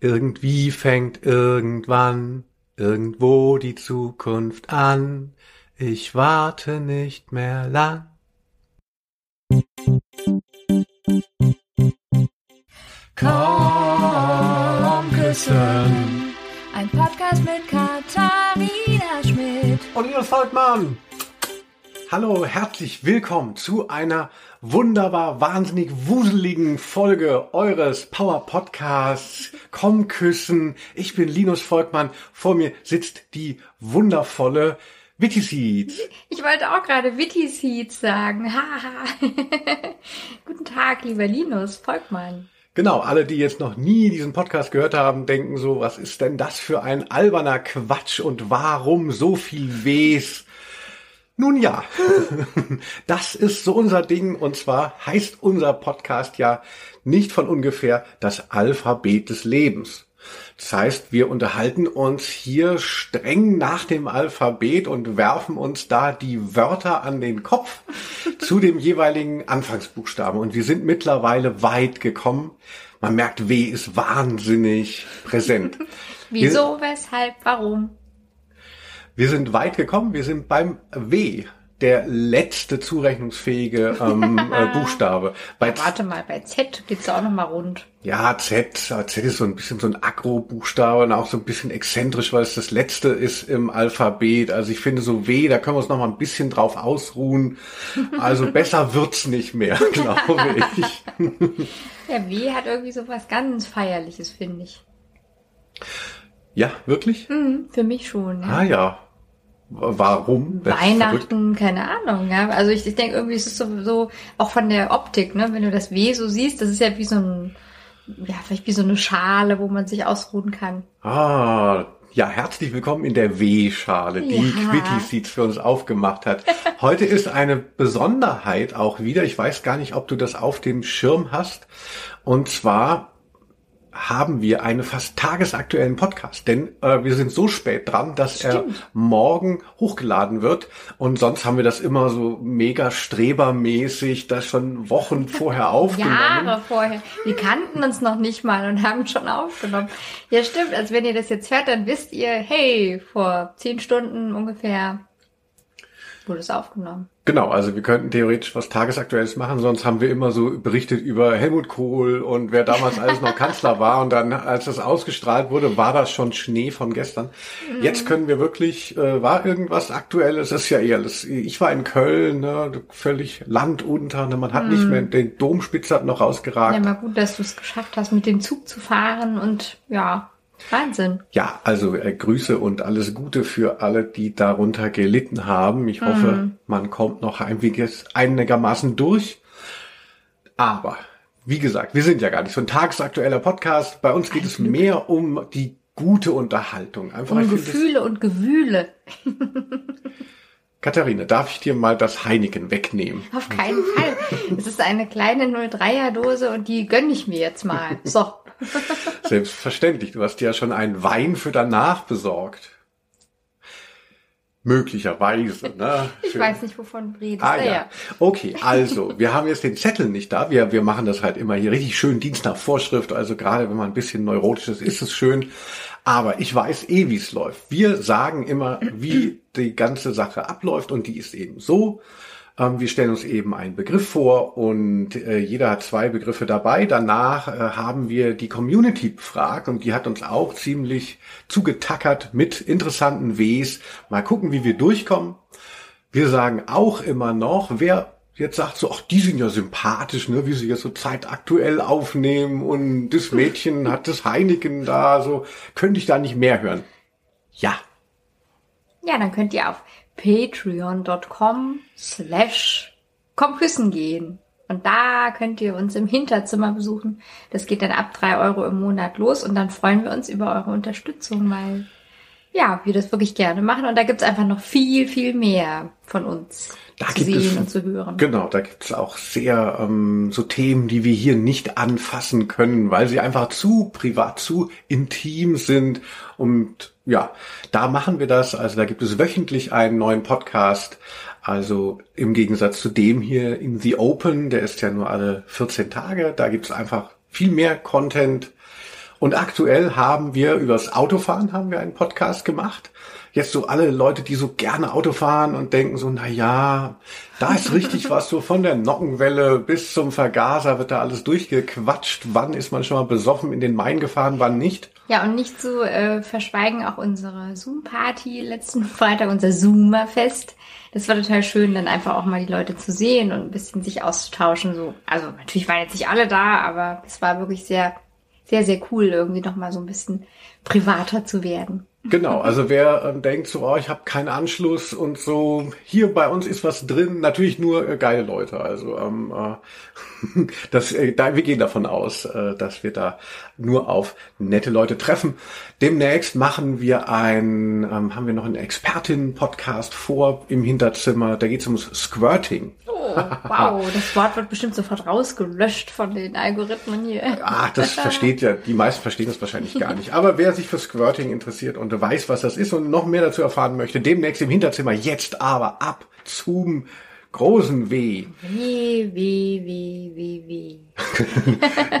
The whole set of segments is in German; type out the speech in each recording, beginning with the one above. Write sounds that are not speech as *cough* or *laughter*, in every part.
Irgendwie fängt irgendwann irgendwo die Zukunft an. Ich warte nicht mehr lang. Komm küssen. Ein Podcast mit Katharina Schmidt. Und Linus Volkmann. Hallo, herzlich willkommen zu einer wunderbar wahnsinnig wuseligen Folge eures Power Podcasts. Komm küssen. Ich bin Linus Volkmann. Vor mir sitzt die wundervolle Witty Seeds. Ich wollte auch gerade Witty Seeds sagen. Haha. *laughs* Guten Tag, lieber Linus Volkmann. Genau, alle, die jetzt noch nie diesen Podcast gehört haben, denken so, was ist denn das für ein alberner Quatsch und warum so viel Wes? Nun ja, *laughs* das ist so unser Ding und zwar heißt unser Podcast ja nicht von ungefähr das Alphabet des Lebens. Das heißt, wir unterhalten uns hier streng nach dem Alphabet und werfen uns da die Wörter an den Kopf zu dem jeweiligen Anfangsbuchstaben. Und wir sind mittlerweile weit gekommen. Man merkt, W ist wahnsinnig präsent. *laughs* Wieso, weshalb, warum? Wir sind weit gekommen. Wir sind beim W, der letzte zurechnungsfähige ähm, *laughs* äh, Buchstabe. Bei Warte mal, bei Z geht's auch noch mal rund. Ja, Z, Z ist so ein bisschen so ein Agro-Buchstabe und auch so ein bisschen exzentrisch, weil es das letzte ist im Alphabet. Also ich finde so W, da können wir uns noch mal ein bisschen drauf ausruhen. Also *laughs* besser wird's nicht mehr, *laughs* glaube ich. Der W hat irgendwie so was ganz Feierliches, finde ich. Ja, wirklich? Mhm, für mich schon. Ja. Ah ja, Warum? Weihnachten, keine Ahnung. Ja. Also ich, ich denke irgendwie ist es so, so auch von der Optik, ne? Wenn du das W so siehst, das ist ja wie so ein, ja vielleicht wie so eine Schale, wo man sich ausruhen kann. Ah, ja, herzlich willkommen in der W-Schale, die Ja. Quitty Seeds für uns aufgemacht hat. *laughs* Heute ist eine Besonderheit auch wieder. Ich weiß gar nicht, ob du das auf dem Schirm hast. Und zwar haben wir einen fast tagesaktuellen Podcast, denn äh, wir sind so spät dran, dass er Stimmt. morgen hochgeladen wird und sonst haben wir das immer so mega strebermäßig, das schon Wochen *laughs* vorher aufgenommen. Jahre vorher. Wir kannten uns noch nicht mal und haben schon aufgenommen. Ja, stimmt. Also wenn ihr das jetzt hört, dann wisst ihr, hey, vor zehn Stunden ungefähr wurde es aufgenommen. Genau, also wir könnten theoretisch was Tagesaktuelles machen, sonst haben wir immer so berichtet über Helmut Kohl und wer damals alles noch Kanzler war und dann, als das ausgestrahlt wurde, war das schon Schnee von gestern. Jetzt können wir wirklich, äh, war irgendwas Aktuelles, das ist ja eher, das, ich war in Köln, ne, völlig Land unter, ne, man hat nicht mehr, den Domspitze hat noch rausgeragt. Ja, mal gut, dass du es geschafft hast, mit dem Zug zu fahren und ja, Wahnsinn. Ja, also äh, Grüße und alles Gute für alle, die darunter gelitten haben. Ich hoffe, man kommt noch einiges einigermaßen durch. Aber, wie gesagt, wir sind ja gar nicht so ein tagesaktueller Podcast. Bei uns geht es mehr um die gute Unterhaltung. Einfach, Um Gefühle und Gewühle. *laughs* Katharina, darf ich dir mal das Heineken wegnehmen? Auf keinen Fall. Es ist eine kleine 03er Dose und die gönn ich mir jetzt mal. So. *laughs* Selbstverständlich. Du hast dir ja schon einen Wein für danach besorgt. Möglicherweise, ne? Ich Schön. weiß nicht, wovon du redest. Ah Naja. ja. Okay, also, wir haben jetzt den Zettel nicht da. Wir, wir machen das halt immer hier richtig schön Dienst nach Vorschrift. Also gerade wenn man ein bisschen neurotisch ist, ist es schön. Aber ich weiß eh, wie es läuft. Wir sagen immer, wie die ganze Sache abläuft und die ist eben so. Ähm, wir stellen uns eben einen Begriff vor und äh, jeder hat zwei Begriffe dabei. Danach äh, haben wir die Community befragt und die hat uns auch ziemlich zugetackert mit interessanten Ws. Mal gucken, wie wir durchkommen. Wir sagen auch immer noch, wer jetzt sagt so, ach, die sind ja sympathisch, ne, wie sie jetzt so zeitaktuell aufnehmen und das Mädchen hat das Heineken da, so, könnte ich da nicht mehr hören? Ja, Ja, dann könnt ihr auf patreon.com slash kommküssen gehen. Und da könnt ihr uns im Hinterzimmer besuchen. Das geht dann ab drei Euro im Monat los und dann freuen wir uns über eure Unterstützung, weil ja, wir das wirklich gerne machen. Und da gibt's einfach noch viel, viel mehr von uns Da zu sehen es- und zu hören. Genau, da gibt's auch sehr ähm, so Themen, die wir hier nicht anfassen können, weil sie einfach zu privat, zu intim sind. Und ja, da machen wir das. Also da gibt es wöchentlich einen neuen Podcast. Also im Gegensatz zu dem hier in The Open, der ist ja nur alle 14 Tage. Da gibt's einfach viel mehr Content. Und aktuell haben wir übers Autofahren haben wir einen Podcast gemacht. Jetzt so alle Leute, die so gerne Auto fahren und denken so, na ja, da ist richtig *laughs* was so von der Nockenwelle bis zum Vergaser wird da alles durchgequatscht. Wann ist man schon mal besoffen in den Main gefahren, wann nicht? Ja, und nicht zu äh, verschweigen auch unsere Zoom-Party letzten *laughs* Freitag, unser Zoomerfest. Das war total schön, dann einfach auch mal die Leute zu sehen und ein bisschen sich auszutauschen. So, also natürlich waren jetzt nicht alle da, aber es war wirklich sehr, sehr, sehr cool, irgendwie noch mal so ein bisschen privater zu werden. Genau, also wer ähm, denkt so, oh, ich habe keinen Anschluss und so, hier bei uns ist was drin, natürlich nur äh, geile Leute. Also ähm, äh, *laughs* das, äh, da, wir gehen davon aus, äh, dass wir da nur auf nette Leute treffen. Demnächst machen wir ein, ähm, haben wir noch einen Expertinnen-Podcast vor im Hinterzimmer. Da geht es ums Squirting. Wow, das Wort wird bestimmt sofort rausgelöscht von den Algorithmen hier. Ach, das versteht ja, die meisten verstehen das wahrscheinlich gar nicht. Aber wer sich für Squirting interessiert und weiß, was das ist und noch mehr dazu erfahren möchte, demnächst im Hinterzimmer, jetzt aber ab zum großen W. W, W, W, W, W.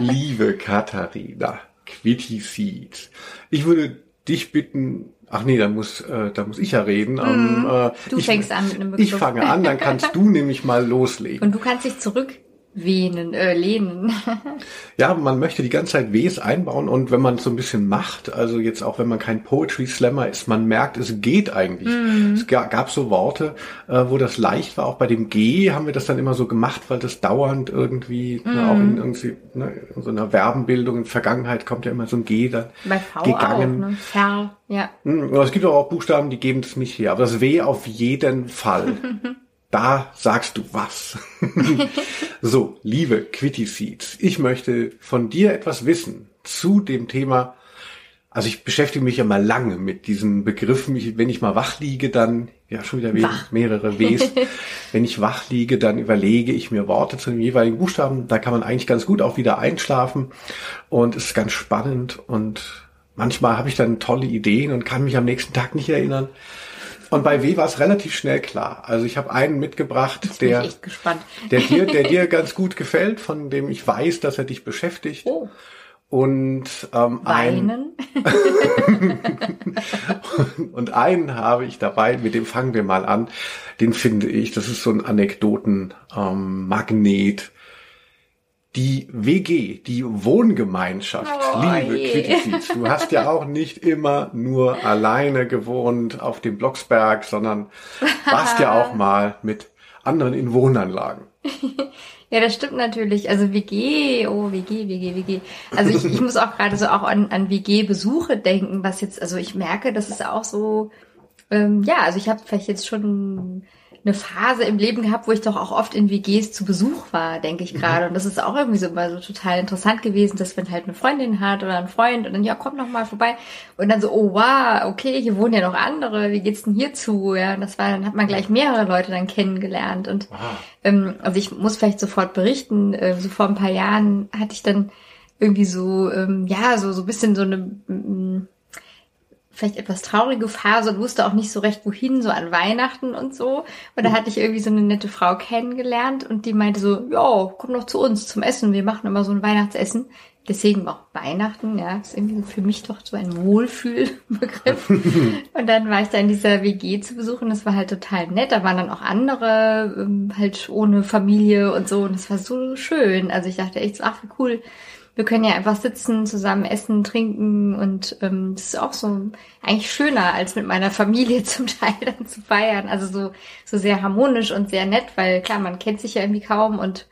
*laughs* Liebe Katharina, Quitty Seeds. Ich würde dich bitten, ach nee, dann muss, äh, da muss ich ja reden. Ähm, äh, du ich, fängst an mit einem Begriff. Ich fange an, dann kannst du nämlich mal loslegen. Und du kannst dich zurück Venen, äh, lehnen. *laughs* ja, man möchte die ganze Zeit Ws einbauen und wenn man es so ein bisschen macht, also jetzt auch wenn man kein Poetry Slammer ist, man merkt, es geht eigentlich. Mm. Es gab so Worte, äh, wo das leicht war. Auch bei dem G haben wir das dann immer so gemacht, weil das dauernd irgendwie, mm. ne, auch in irgendwie ne, in so einer Verbenbildung in Vergangenheit kommt ja immer so ein G dann bei v gegangen. Auch, ne? Ver, ja. Mm, es gibt auch Buchstaben, die geben das nicht her, aber das W auf jeden Fall. *laughs* da sagst du was. *laughs* so, liebe Quitty Seeds, ich möchte von dir etwas wissen zu dem Thema. Also ich beschäftige mich ja mal lange mit diesen Begriffen. Wenn ich mal wach liege, dann, ja schon wieder wach. mehrere Ws. *laughs* wenn ich wach liege, dann überlege ich mir Worte zu den jeweiligen Buchstaben. Da kann man eigentlich ganz gut auch wieder einschlafen. Und es ist ganz spannend. Und manchmal habe ich dann tolle Ideen und kann mich am nächsten Tag nicht erinnern. Und bei W war es relativ schnell klar. Also ich habe einen mitgebracht, der, der dir, der dir ganz gut gefällt, von dem ich weiß, dass er dich beschäftigt. Oh. Und ähm, Weinen. Ein, *laughs* und einen habe ich dabei, mit dem fangen wir mal an. Den finde ich, das ist so ein Anekdoten-Magnet. Ähm, die WG, die Wohngemeinschaft, oh, liebe Quittifiz, du hast ja auch nicht immer nur alleine gewohnt auf dem Blocksberg, sondern warst ja auch *laughs* mal mit anderen in Wohnanlagen. *laughs* Ja, das stimmt natürlich. Also WG, oh WG, WG, WG. Also ich, ich muss auch gerade so auch an, an WG-Besuche denken, was jetzt, also ich merke, das ist auch so, ähm, ja, also ich habe vielleicht jetzt schon eine Phase im Leben gehabt, wo ich doch auch oft in WGs zu Besuch war, denke ich gerade. Mhm. Und das ist auch irgendwie so mal so total interessant gewesen, dass man halt eine Freundin hat oder einen Freund und dann, ja, komm noch mal vorbei. Und dann so, oh wow, okay, hier wohnen ja noch andere, wie geht's denn hier zu? Ja, und das war, dann hat man gleich mehrere Leute dann kennengelernt. Und ähm, also ich muss vielleicht sofort berichten, äh, so vor ein paar Jahren hatte ich dann irgendwie so, ähm, ja, so, so bisschen so eine, mm, vielleicht etwas traurige Phase und wusste auch nicht so recht wohin, so an Weihnachten und so. Und da hatte ich irgendwie so eine nette Frau kennengelernt und die meinte so, ja, komm doch zu uns zum Essen, wir machen immer so ein Weihnachtsessen. Deswegen auch Weihnachten, ja, ist irgendwie für mich doch so ein Wohlfühlbegriff. *laughs* und dann war ich da in dieser WG zu besuchen, das war halt total nett. Da waren dann auch andere, ähm, halt ohne Familie und so. Und das war so schön. Also ich dachte echt ach, wie cool wir können ja einfach sitzen, zusammen essen, trinken und ähm, das ist auch so eigentlich schöner, als mit meiner Familie *laughs* zum Teil dann zu feiern. Also so, so sehr harmonisch und sehr nett, weil klar, man kennt sich ja irgendwie kaum und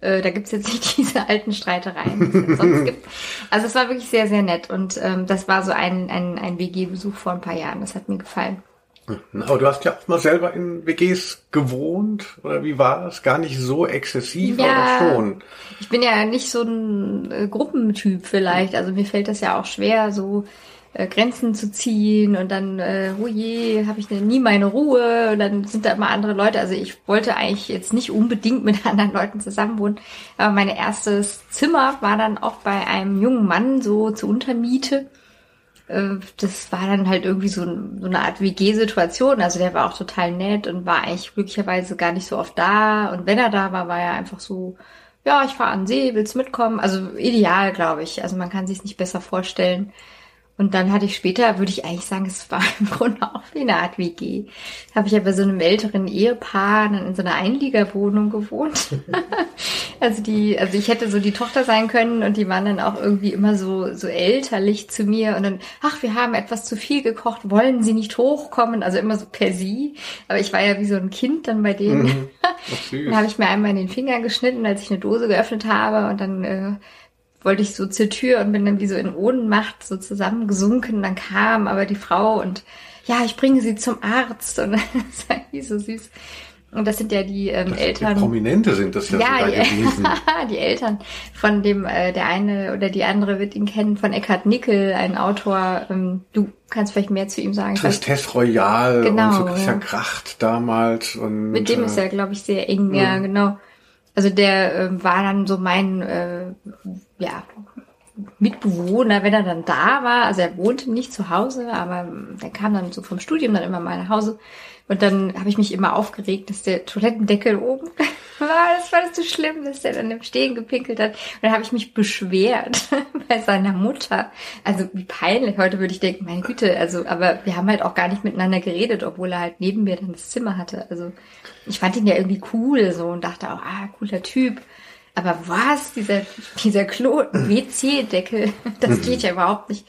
äh, da gibt's jetzt *laughs* nicht diese alten Streitereien, die es sonst *laughs* gibt. Also es war wirklich sehr, sehr nett und ähm, das war so ein, ein, ein WG-Besuch vor ein paar Jahren. Das hat mir gefallen. Aber du hast ja auch mal selber in WGs gewohnt, oder wie war das? Gar nicht so exzessiv, ja, aber schon. Ich bin ja nicht so ein äh, Gruppentyp vielleicht. Also mir fällt das ja auch schwer, so äh, Grenzen zu ziehen und dann, äh, oh je, habe ich nie meine Ruhe und dann sind da immer andere Leute. Also ich wollte eigentlich jetzt nicht unbedingt mit *laughs* anderen Leuten zusammenwohnen, aber mein erstes Zimmer war dann auch bei einem jungen Mann so zur Untermiete. Äh, das war dann halt irgendwie so, so eine Art WG-Situation. Also der war auch total nett und war eigentlich glücklicherweise gar nicht so oft da. Und wenn er da war, war er einfach so, ja, ich fahre an den See, willst mitkommen? Also ideal, glaube ich. Also man kann sich nicht besser vorstellen. Und dann hatte ich später, würde ich eigentlich sagen, es war im Grunde auch wie eine Art WG. Habe ich ja bei so einem älteren Ehepaar dann in so einer Einliegerwohnung gewohnt. *laughs* also die, also ich hätte so die Tochter sein können und die waren dann auch irgendwie immer so, so elterlich zu mir und dann, ach, wir haben etwas zu viel gekocht, wollen Sie nicht hochkommen? Also immer so per sie. Aber ich war ja wie so ein Kind dann bei denen. Mhm. *laughs* dann habe ich mir einmal in den Finger geschnitten, als ich eine Dose geöffnet habe und dann äh, wollte ich so zur Tür und bin dann wie so in Ohnmacht so zusammengesunken. Dann kam aber die Frau und ja, ich bringe sie zum Arzt und *laughs* das war wie so süß. Und das sind ja die ähm, das Eltern. Die Prominente sind das ja, ja sogar die, gewesen. *laughs* die Eltern von dem, äh, der eine oder die andere wird ihn kennen, von Eckhard Nickel, ein Autor. Ähm, du kannst vielleicht mehr zu ihm sagen. Tristesse Royal genau, und so Christian ja. Kracht damals. Und, Mit dem äh, ist er, glaube ich, sehr eng, ja, mhm. genau. Also der äh, war dann so mein, äh, ja, Mitbewohner, wenn er dann da war. Also er wohnte nicht zu Hause, aber der kam dann so vom Studium dann immer mal nach Hause. Und dann habe ich mich immer aufgeregt, dass der Toilettendeckel oben *laughs* war. Das war das so schlimm, dass der dann im Stehen gepinkelt hat. Und dann habe ich mich beschwert *laughs* bei seiner Mutter. Also wie peinlich. Heute würde ich denken, meine Güte, also, aber wir haben halt auch gar nicht miteinander geredet, obwohl er halt neben mir dann das Zimmer hatte. Also ich fand ihn ja irgendwie cool so und dachte auch, ah, cooler Typ. Aber was, dieser, dieser Kloten, WC-Deckel, *laughs* das geht ja überhaupt nicht.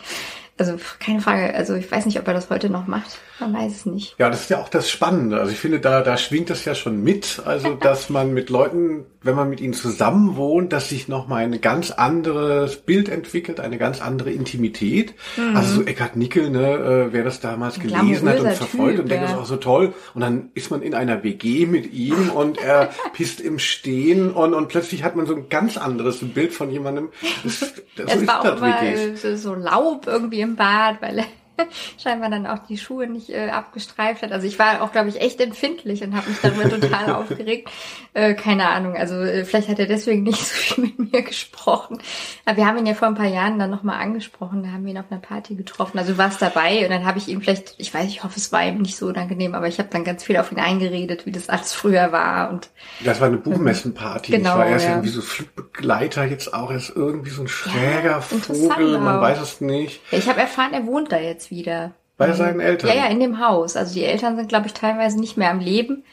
Also keine Frage, also ich weiß nicht, ob er das heute noch macht. Man weiß es nicht. Ja, das ist ja auch das Spannende. Also ich finde, da, da schwingt das ja schon mit. Also, *laughs* dass man mit Leuten, wenn man mit ihnen zusammen wohnt, dass sich nochmal ein ganz anderes Bild entwickelt, eine ganz andere Intimität. Mhm. Also so Eckhard Nickel, ne, äh, wer das damals gelesen hat und verfolgt typ, und denkt, ja. das ist auch so toll. Und dann ist man in einer WG mit ihm und er *laughs* pisst im Stehen und, und plötzlich hat man so ein ganz anderes Bild von jemandem. Das, *laughs* so es war auch mal so Laub irgendwie im Bad, weil er *laughs* scheinbar dann auch die Schuhe nicht äh, abgestreift hat. Also ich war auch, glaube ich, echt empfindlich und habe mich darüber total *laughs* aufgeregt. Äh, keine Ahnung, also äh, vielleicht hat er deswegen *laughs* nicht so viel mit mir gesprochen. Aber wir haben ihn ja vor ein paar Jahren dann nochmal angesprochen, da haben wir ihn auf einer Party getroffen. Also du warst dabei und dann habe ich ihm vielleicht, ich weiß, ich hoffe, es war ihm nicht so unangenehm, aber ich habe dann ganz viel auf ihn eingeredet, wie das alles früher war. Und Das war eine Buchmessenparty. Genau, ich war erst ja. irgendwie so Flugbegleiter, jetzt auch erst irgendwie so ein schräger ja, Vogel, man weiß es nicht. Ich habe erfahren, er wohnt da jetzt wieder. Bei seinen Eltern? Ja, ja, in dem Haus. Also die Eltern sind, glaube ich, teilweise nicht mehr am Leben.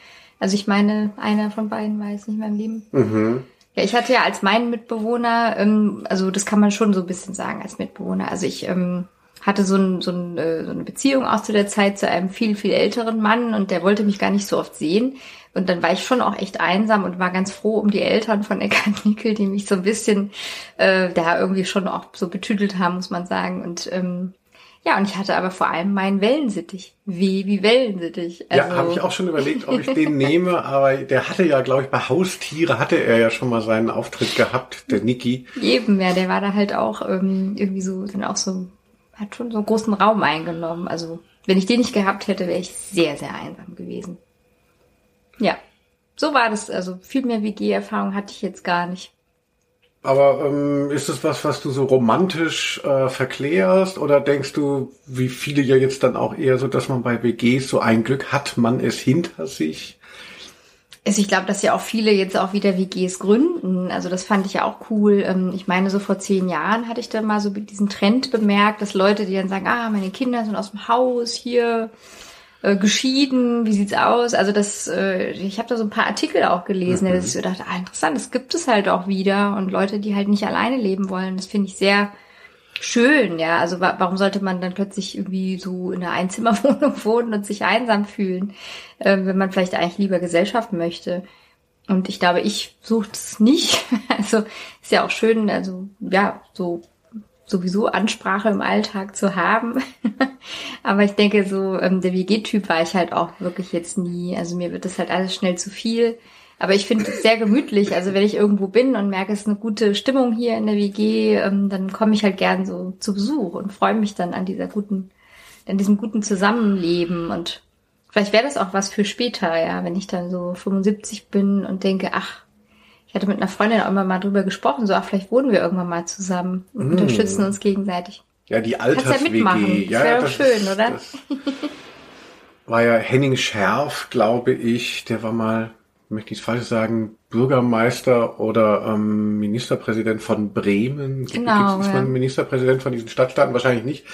Also ich meine, einer von beiden war jetzt nicht mehr am Leben. Mhm. Ja, ich hatte ja als meinen Mitbewohner, ähm, also das kann man schon so ein bisschen sagen als Mitbewohner. Also ich ähm, hatte so, ein, so, ein, äh, so eine Beziehung auch zu der Zeit zu einem viel, viel älteren Mann und der wollte mich gar nicht so oft sehen. Und dann war ich schon auch echt einsam und war ganz froh um die Eltern von Eckhard Nickel, die mich so ein bisschen äh, da irgendwie schon auch so betüdelt haben, muss man sagen. Und ähm, ja, und ich hatte aber vor allem meinen Wellensittich. Wie, wie Wellensittich. Also, ja, habe ich auch schon überlegt, ob ich den nehme, *laughs* aber der hatte ja, glaube ich, bei Haustiere hatte er ja schon mal seinen Auftritt gehabt, der Niki. Eben, ja, der war da halt auch ähm, irgendwie so, dann auch so, hat schon so einen großen Raum eingenommen. Also, wenn ich den nicht gehabt hätte, wäre ich sehr, sehr einsam gewesen. Ja, so war das. Also viel mehr WG-Erfahrung hatte ich jetzt gar nicht. Aber ähm, ist es was, was du so romantisch äh, verklärst oder denkst du, wie viele ja jetzt dann auch eher so, dass man bei WGs so ein Glück hat, man es hinter sich? Also ich glaube, dass ja auch viele jetzt auch wieder WGs gründen. Also das fand ich ja auch cool. Ähm, ich meine, so vor zehn Jahren hatte ich dann mal so diesen Trend bemerkt, dass Leute, die dann sagen, ah, meine Kinder sind aus dem Haus hier, äh, geschieden, wie sieht's aus? Also das, äh, ich habe da so ein paar Artikel auch gelesen, mhm. dass ich dachte, ah, interessant, das gibt es halt auch wieder und Leute, die halt nicht alleine leben wollen, das finde ich sehr schön, ja. Also wa warum sollte man dann plötzlich irgendwie so in einer Einzimmerwohnung *laughs* wohnen und sich einsam fühlen, äh, wenn man vielleicht eigentlich lieber Gesellschaft möchte? Und ich glaube, ich suche es nicht. *laughs* Also ist ja auch schön, also ja, so sowieso Ansprache im Alltag zu haben. *laughs* Aber ich denke, so ähm, der WG-Typ war ich halt auch wirklich jetzt nie. Also mir wird das halt alles schnell zu viel. Aber ich finde es sehr gemütlich. Also wenn ich irgendwo bin und merke, es ist eine gute Stimmung hier in der WG, ähm, dann komme ich halt gern so zu Besuch und freue mich dann an dieser guten, an diesem guten Zusammenleben. Und vielleicht wäre das auch was für später, ja, wenn ich dann so 75 bin und denke, ach, ich hatte mit einer Freundin auch immer mal drüber gesprochen, so, ach, vielleicht wohnen wir irgendwann mal zusammen und mm. unterstützen uns gegenseitig. Ja, die alters ja mitmachen. Ja, das wäre das schön, ist, oder? war ja Henning Schärf, glaube ich, der war mal möchte ich falsch sagen, Bürgermeister oder ähm, Ministerpräsident von Bremen. Genau, Ist ja. man Ministerpräsident von diesen Stadtstaaten? Wahrscheinlich nicht.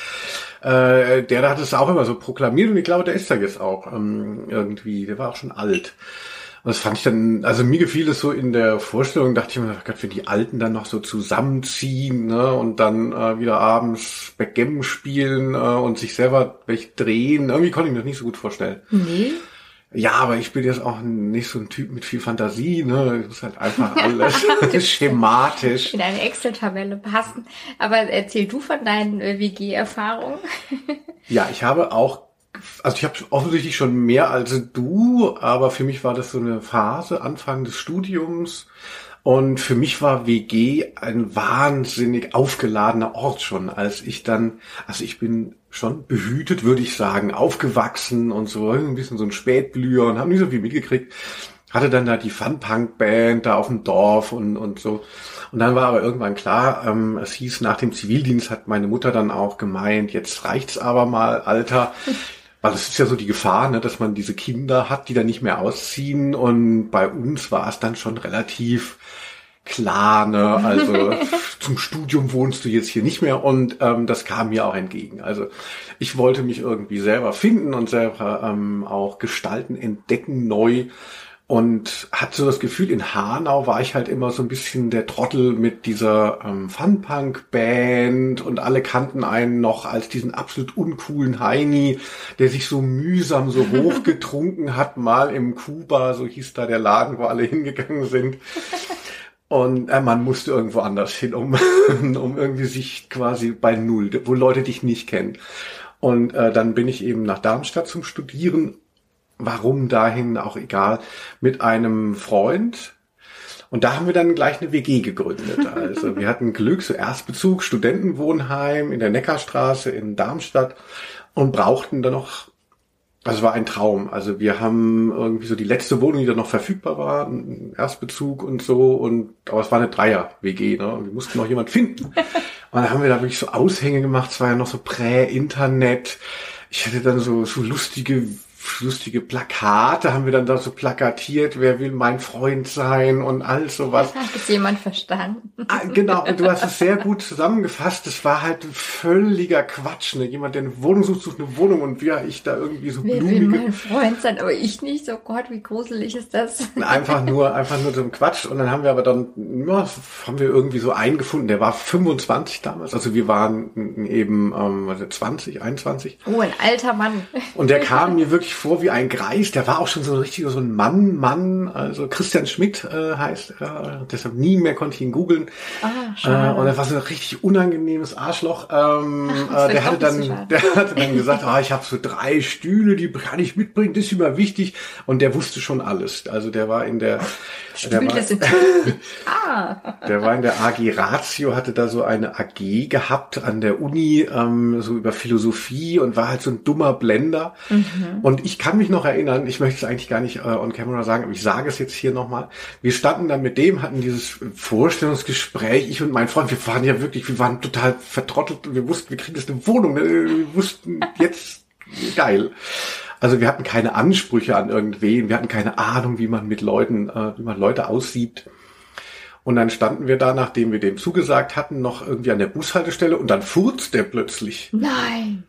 Äh, der hat es auch immer so proklamiert und ich glaube, der ist da jetzt auch ähm, irgendwie. Der war auch schon alt. Das fand ich dann, also mir gefiel es so in der Vorstellung, dachte ich mir, ach Gott, wenn die Alten dann noch so zusammenziehen ne, und dann äh, wieder abends Backgammon spielen äh, und sich selber welche drehen, irgendwie konnte ich mir das nicht so gut vorstellen. Nee. Ja, aber ich bin jetzt auch nicht so ein Typ mit viel Fantasie, ne? Das ist halt einfach alles *laughs* *laughs* schematisch. In eine Excel-Tabelle passen. Aber erzähl du von deinen äh, WG-Erfahrungen. Ja, ich habe auch, also ich habe offensichtlich schon mehr als du, aber für mich war das so eine Phase, Anfang des Studiums. Und für mich war WG ein wahnsinnig aufgeladener Ort schon, als ich dann, also ich bin schon behütet, würde ich sagen, aufgewachsen und so, ein bisschen so ein Spätblüher und habe nicht so viel mitgekriegt. Hatte dann da die Fun-Punk-Band da auf dem Dorf und, und so. Und dann war aber irgendwann klar, ähm, es hieß, nach dem Zivildienst hat meine Mutter dann auch gemeint, jetzt reicht's aber mal, Alter. Weil es ist ja so die Gefahr, ne, dass man diese Kinder hat, die dann nicht mehr ausziehen. Und bei uns war es dann schon relativ klar, ne? Also *laughs* zum Studium wohnst du jetzt hier nicht mehr und ähm, das kam mir auch entgegen. Also ich wollte mich irgendwie selber finden und selber ähm, auch gestalten, entdecken, neu und hatte so das Gefühl, in Hanau war ich halt immer so ein bisschen der Trottel mit dieser ähm, Fun-Punk-Band und alle kannten einen noch als diesen absolut uncoolen Heini, der sich so mühsam so *laughs* hochgetrunken hat, mal im Kuba, so hieß da der Laden, wo alle hingegangen sind. Und äh, man musste irgendwo anders hin, um, *laughs* um irgendwie sich quasi bei Null, wo Leute dich nicht kennen. Und äh, dann bin ich eben nach Darmstadt zum Studieren. Warum dahin, auch egal, mit einem Freund. Und da haben wir dann gleich eine WG gegründet. *laughs* Also wir hatten Glück, so Erstbezug, Studentenwohnheim in der Neckarstraße in Darmstadt und brauchten dann noch also es war ein Traum. Also wir haben irgendwie so die letzte Wohnung, die da noch verfügbar war, Erstbezug und so. Und aber es war eine Dreier-WG, ne? Und wir mussten noch jemand finden. *laughs* Und dann haben wir da wirklich so Aushänge gemacht. Es war ja noch so Prä-Internet. Ich hatte dann so so lustige lustige Plakate haben wir dann da so plakatiert, wer will mein Freund sein und all sowas. Hat es jemand verstanden? Ah, genau, und du hast es sehr gut zusammengefasst. Es war halt völliger Quatsch. Ne? Jemand, der eine Wohnung sucht, sucht eine Wohnung und wie ich da irgendwie so Wer will blumige... mein Freund sein? Aber ich nicht. So Gott, wie gruselig ist das? Einfach nur, einfach nur so ein Quatsch. Und dann haben wir aber dann, ja, haben wir irgendwie so einen gefunden, der war 25 damals. Also wir waren eben ähm, also 20, 21. Oh, ein alter Mann. Und der kam mir wirklich vor wie ein Greis. Der war auch schon so ein richtiger, so ein Mann, Mann. Also Christian Schmidt äh, heißt er. Deshalb nie mehr konnte ich ihn googeln. Ah, Äh, und er war so ein richtig unangenehmes Arschloch. Ähm, das äh, der hatte dann, der hatte dann gesagt, ah, ich habe so drei Stühle, die kann ich mitbringen, das ist immer wichtig. Und der wusste schon alles. Also der war in der, der Stühle war, sind. *laughs* ah. der war in der AG Ratio, hatte da so eine AG gehabt an der Uni, ähm, so über Philosophie und war halt so ein dummer Blender. Und ich kann mich noch erinnern, ich möchte es eigentlich gar nicht äh, on camera sagen, aber ich sage es jetzt hier nochmal. Wir standen dann mit dem, hatten dieses Vorstellungsgespräch, ich und mein Freund, wir waren ja wirklich, wir waren total vertrottelt und wir wussten, wir kriegen jetzt eine Wohnung, ne? wir wussten jetzt, geil. Also wir hatten keine Ansprüche an irgendwen, wir hatten keine Ahnung, wie man mit Leuten, äh, wie man Leute aussieht. Und dann standen wir da, nachdem wir dem zugesagt hatten, noch irgendwie an der Bushaltestelle und dann furzt der plötzlich. Nein.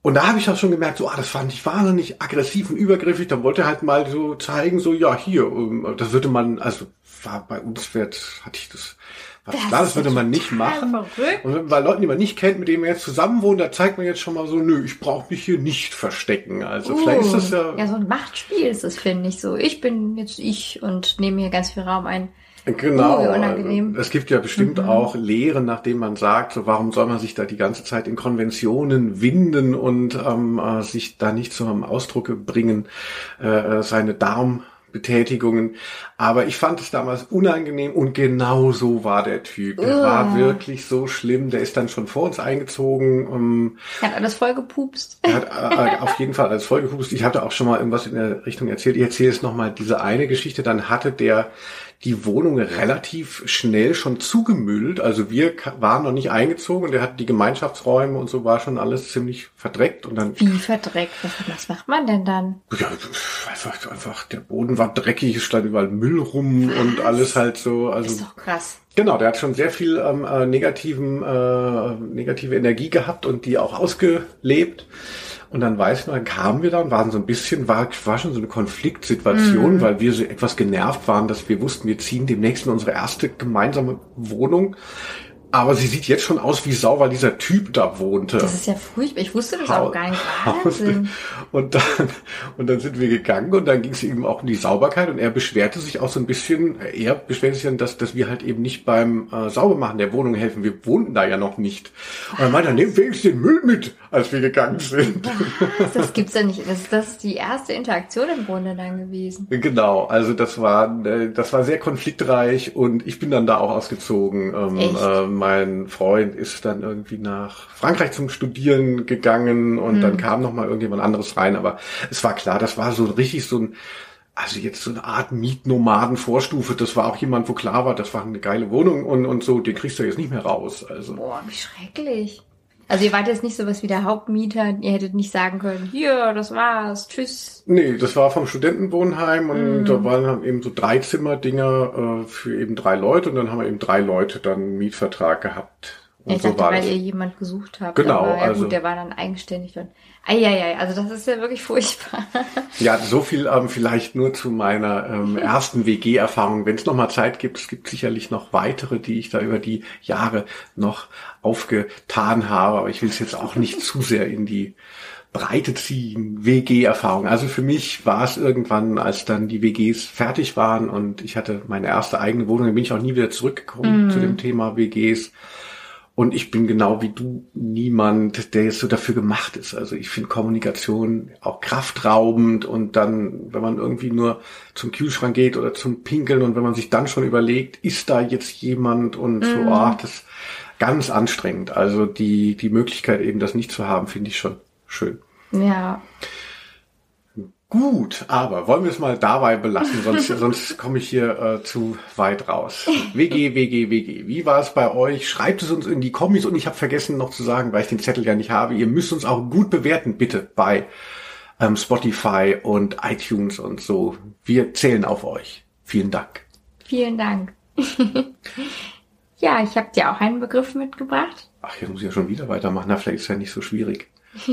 Und da habe ich auch schon gemerkt, so, ah, das fand ich wahnsinnig aggressiv und übergriffig. Dann wollte er halt mal so zeigen, so, ja, hier, ähm, das würde man, also war bei uns wird, hatte ich das, war Das klar, das würde man nicht machen. verrückt. Und bei Leuten, die man nicht kennt, mit denen man jetzt zusammen wohnt, da zeigt man jetzt schon mal so, nö, ich brauche mich hier nicht verstecken. Also vielleicht ist das ja, Uh, ja, so ein Machtspiel ist das, finde ich so. Ich bin jetzt ich und nehme hier ganz viel Raum ein. Genau. Oh, unangenehm. Also, es gibt ja bestimmt auch Lehren, nachdem man sagt, so warum soll man sich da die ganze Zeit in Konventionen winden und ähm, äh, sich da nicht zum Ausdruck bringen, äh, seine Darmbetätigungen. Aber ich fand es damals unangenehm und genau so war der Typ. Der war wirklich so schlimm. Der ist dann schon vor uns eingezogen. Ähm, Hat alles voll gepupst. er hat äh, auf jeden Fall als vollgepupst. Ich hatte auch schon mal irgendwas in der Richtung erzählt. Ich erzähle jetzt nochmal diese eine Geschichte. Dann hatte der die Wohnung relativ schnell schon zugemüllt. Also wir waren noch nicht eingezogen und er hat die Gemeinschaftsräume und so war schon alles ziemlich verdreckt und dann. Wie verdreckt? Was, was macht man denn dann? Ja, einfach, einfach, der Boden war dreckig, es stand überall Müll rum was? und alles halt so. Also, ist doch krass. Genau, der hat schon sehr viel ähm, äh, negativen, äh, negative Energie gehabt und die auch ausgelebt. Und dann weiß man, dann kamen wir da und waren so ein bisschen, war, war schon so eine Konfliktsituation, mhm. weil wir so etwas genervt waren, dass wir wussten, wir ziehen demnächst in unsere erste gemeinsame Wohnung. Aber sie sieht jetzt schon aus wie Sau, weil dieser Typ da wohnte. Das ist ja furchtbar. Ich wusste das auch gar nicht. *laughs* Wahnsinn. Und dann, und dann sind wir gegangen und dann ging es ihm auch um die Sauberkeit und er beschwerte sich auch so ein bisschen, er beschwerte sich dann, dass, dass wir halt eben nicht beim äh, Saubermachen der Wohnung helfen. Wir wohnten da ja noch nicht. Und dann meinte er, nehmt wenigstens den Müll mit, als wir gegangen sind. Was? Das gibt's ja nicht. Das, das ist die erste Interaktion im Grunde dann gewesen. Genau. Also das war, äh, das war sehr konfliktreich und ich bin dann da auch ausgezogen. Ähm, Echt? Ähm, mein Freund ist dann irgendwie nach Frankreich zum Studieren gegangen und mhm. dann kam noch mal irgendjemand anderes rein. Aber es war klar, das war so richtig so ein, also jetzt so eine Art Mietnomaden-Vorstufe. Das war auch jemand, wo klar war, das war eine geile Wohnung und, und so, den kriegst du jetzt nicht mehr raus. Also. Boah, wie schrecklich. Also ihr wart jetzt nicht so was wie der Hauptmieter, ihr hättet nicht sagen können, hier, das war's, tschüss. Nee, das war vom Studentenwohnheim und mm. da waren eben so drei Zimmerdinger äh, für eben drei Leute und dann haben wir eben drei Leute dann einen Mietvertrag gehabt. Und ich so dachte, weil das. ihr jemand gesucht habt. Genau. Aber, ja also, gut, der war dann eigenständig und Eieiei, also das ist ja wirklich furchtbar. *laughs* Ja, so viel ähm, vielleicht nur zu meiner ähm, ersten WG-Erfahrung. Wenn es noch mal Zeit gibt, es gibt sicherlich noch weitere, die ich da über die Jahre noch aufgetan habe. Aber ich will es jetzt auch nicht *laughs* zu sehr in die Breite ziehen. WG-Erfahrung. Also für mich war es irgendwann, als dann die WGs fertig waren und ich hatte meine erste eigene Wohnung, dann bin ich auch nie wieder zurückgekommen mm. zu dem Thema WGs. Und ich bin genau wie du niemand, der jetzt so dafür gemacht ist. Also ich finde Kommunikation auch kraftraubend und dann, wenn man irgendwie nur zum Kühlschrank geht oder zum Pinkeln und wenn man sich dann schon überlegt, ist da jetzt jemand und mm. so, mhm. ah, das ist ganz anstrengend. Also die, die Möglichkeit eben das nicht zu haben, finde ich schon schön. Ja. Gut, aber wollen wir es mal dabei belassen, sonst, *laughs* sonst komme ich hier äh, zu weit raus. WG, WG, WG. Wie war es bei euch? Schreibt es uns in die Kommis und ich habe vergessen noch zu sagen, weil ich den Zettel ja nicht habe, ihr müsst uns auch gut bewerten, bitte, bei ähm, Spotify und iTunes und so. Wir zählen auf euch. Vielen Dank. Vielen Dank. *laughs* ja, ich habe dir auch einen Begriff mitgebracht. Ach, jetzt muss ich ja schon wieder weitermachen. Na, vielleicht ist ja nicht so schwierig. *laughs*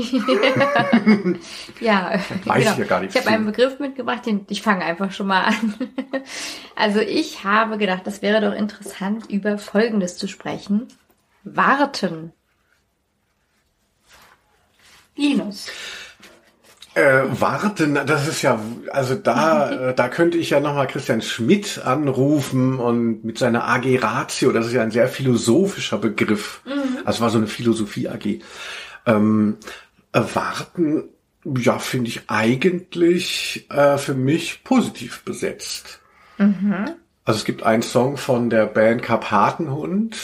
ja, weiß genau. ich ja gar nicht. Ich habe einen Begriff mitgebracht, den ich fange einfach schon mal an. *laughs* also ich habe gedacht, das wäre doch interessant, über Folgendes zu sprechen. Warten. Linus. Äh, warten, das ist ja, also da, *laughs* äh, da könnte ich ja nochmal Christian Schmidt anrufen und mit seiner AG Ratio, das ist ja ein sehr philosophischer Begriff. Mhm. Also war so eine Philosophie AG. Ähm, erwarten, ja, finde ich eigentlich äh, für mich positiv besetzt. Mhm. Also es gibt einen Song von der Band Karpatenhund,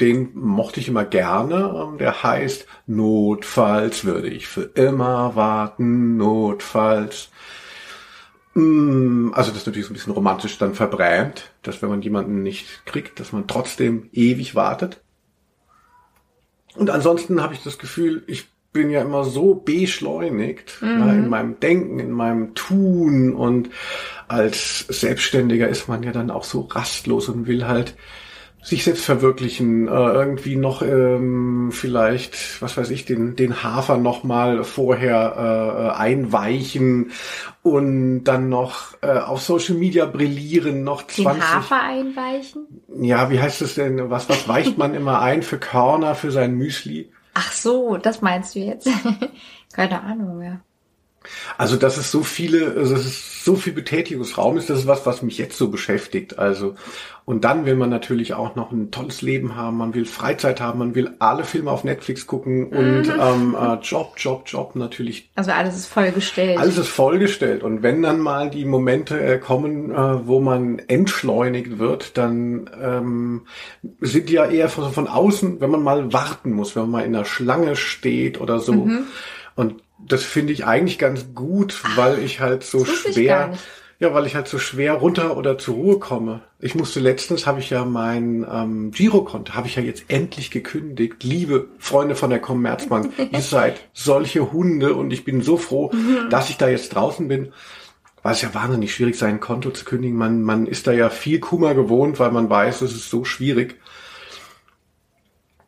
den mochte ich immer gerne. Ähm, der heißt Notfalls würde ich für immer warten, notfalls. Mm, also das ist natürlich so ein bisschen romantisch dann verbrämt, dass wenn man jemanden nicht kriegt, dass man trotzdem ewig wartet. Und ansonsten habe ich das Gefühl, ich bin ja immer so beschleunigt mhm. ne, in meinem Denken, in meinem Tun und als Selbstständiger ist man ja dann auch so rastlos und will halt sich selbst verwirklichen, äh, irgendwie noch ähm, vielleicht, was weiß ich, den, den Hafer noch mal vorher äh, einweichen und dann noch äh, auf Social Media brillieren, noch 20... Den Hafer einweichen? Ja, wie heißt das denn? Was, was weicht man immer ein für Körner, für sein Müsli? Ach so, das meinst du jetzt? *laughs* Keine Ahnung, ja. Also, dass es so viele, also es so viel Betätigungsraum ist, das ist was, was mich jetzt so beschäftigt. Also, und dann will man natürlich auch noch ein tolles Leben haben, man will Freizeit haben, man will alle Filme auf Netflix gucken und mhm. ähm, äh, Job, Job, Job natürlich. Also alles ist vollgestellt. Alles ist vollgestellt. Und wenn dann mal die Momente äh, kommen, äh, wo man entschleunigt wird, dann ähm, sind die ja eher von, von außen, wenn man mal warten muss, wenn man mal in der Schlange steht oder so. Mhm. Und das finde ich eigentlich ganz gut, weil ich halt so schwer Ja, weil ich halt so schwer runter oder zur Ruhe komme. Ich musste letztens, habe ich ja mein ähm, Girokonto, habe ich ja jetzt endlich gekündigt. Liebe Freunde von der Commerzbank, *laughs* ihr seid solche Hunde und ich bin so froh, dass ich da jetzt draußen bin. Weil es ja wahnsinnig schwierig sein Konto zu kündigen. Man, man ist da ja viel Kummer gewohnt, weil man weiß, es ist so schwierig.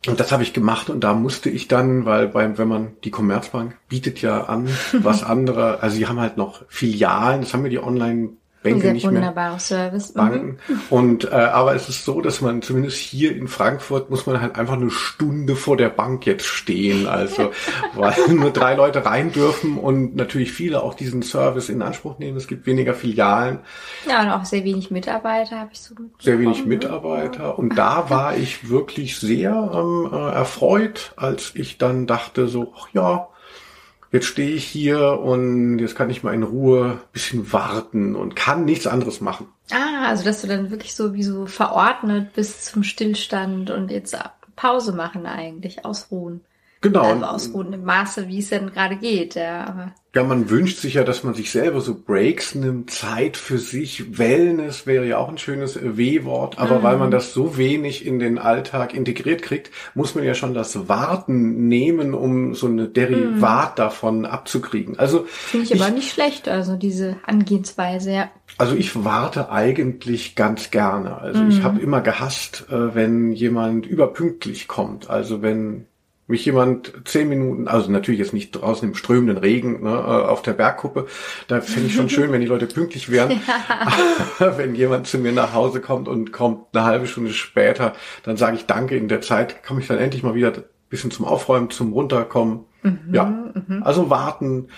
Und das habe ich gemacht und da musste ich dann, weil beim, wenn man die Commerzbank bietet ja an, was *laughs* andere, also sie haben halt noch Filialen, das haben wir die Online Bänke nicht wunderbarer Service. Mhm. Banken. Und äh, aber es ist so, dass man zumindest hier in Frankfurt muss man halt einfach eine Stunde vor der Bank jetzt stehen. Also *laughs* weil nur drei Leute rein dürfen und natürlich viele auch diesen Service in Anspruch nehmen. Es gibt weniger Filialen. Ja, und auch sehr wenig Mitarbeiter habe ich so Sehr wenig Mitarbeiter. Und da war ich wirklich sehr ähm, äh, erfreut, als ich dann dachte so, ach ja, jetzt stehe ich hier und jetzt kann ich mal in Ruhe bisschen warten und kann nichts anderes machen. Ah, also dass du dann wirklich so wie so verordnet bis zum Stillstand und jetzt Pause machen eigentlich, ausruhen. Genau. Also ausruhen im Maße, wie es denn gerade geht, ja. Aber ja, man wünscht sich ja, dass man sich selber so Breaks nimmt, Zeit für sich. Wellness wäre ja auch ein schönes W-Wort, aber mhm. weil man das so wenig in den Alltag integriert kriegt, muss man ja schon das Warten nehmen, um so eine Derivat mhm. davon abzukriegen. Also finde ich, ich aber nicht schlecht, also diese Angehensweise, ja. Also ich warte eigentlich ganz gerne. Also mhm. ich habe immer gehasst, äh, wenn jemand überpünktlich kommt. Also wenn mich jemand zehn Minuten, also natürlich jetzt nicht draußen im strömenden Regen ne, äh, auf der Bergkuppe, da fände ich schon *laughs* schön, wenn die Leute pünktlich wären. Ja. *laughs* wenn jemand zu mir nach Hause kommt und kommt eine halbe Stunde später, dann sage ich Danke. In der Zeit komme ich dann endlich mal wieder ein bisschen zum Aufräumen, zum Runterkommen. Mhm, ja, mhm. also warten.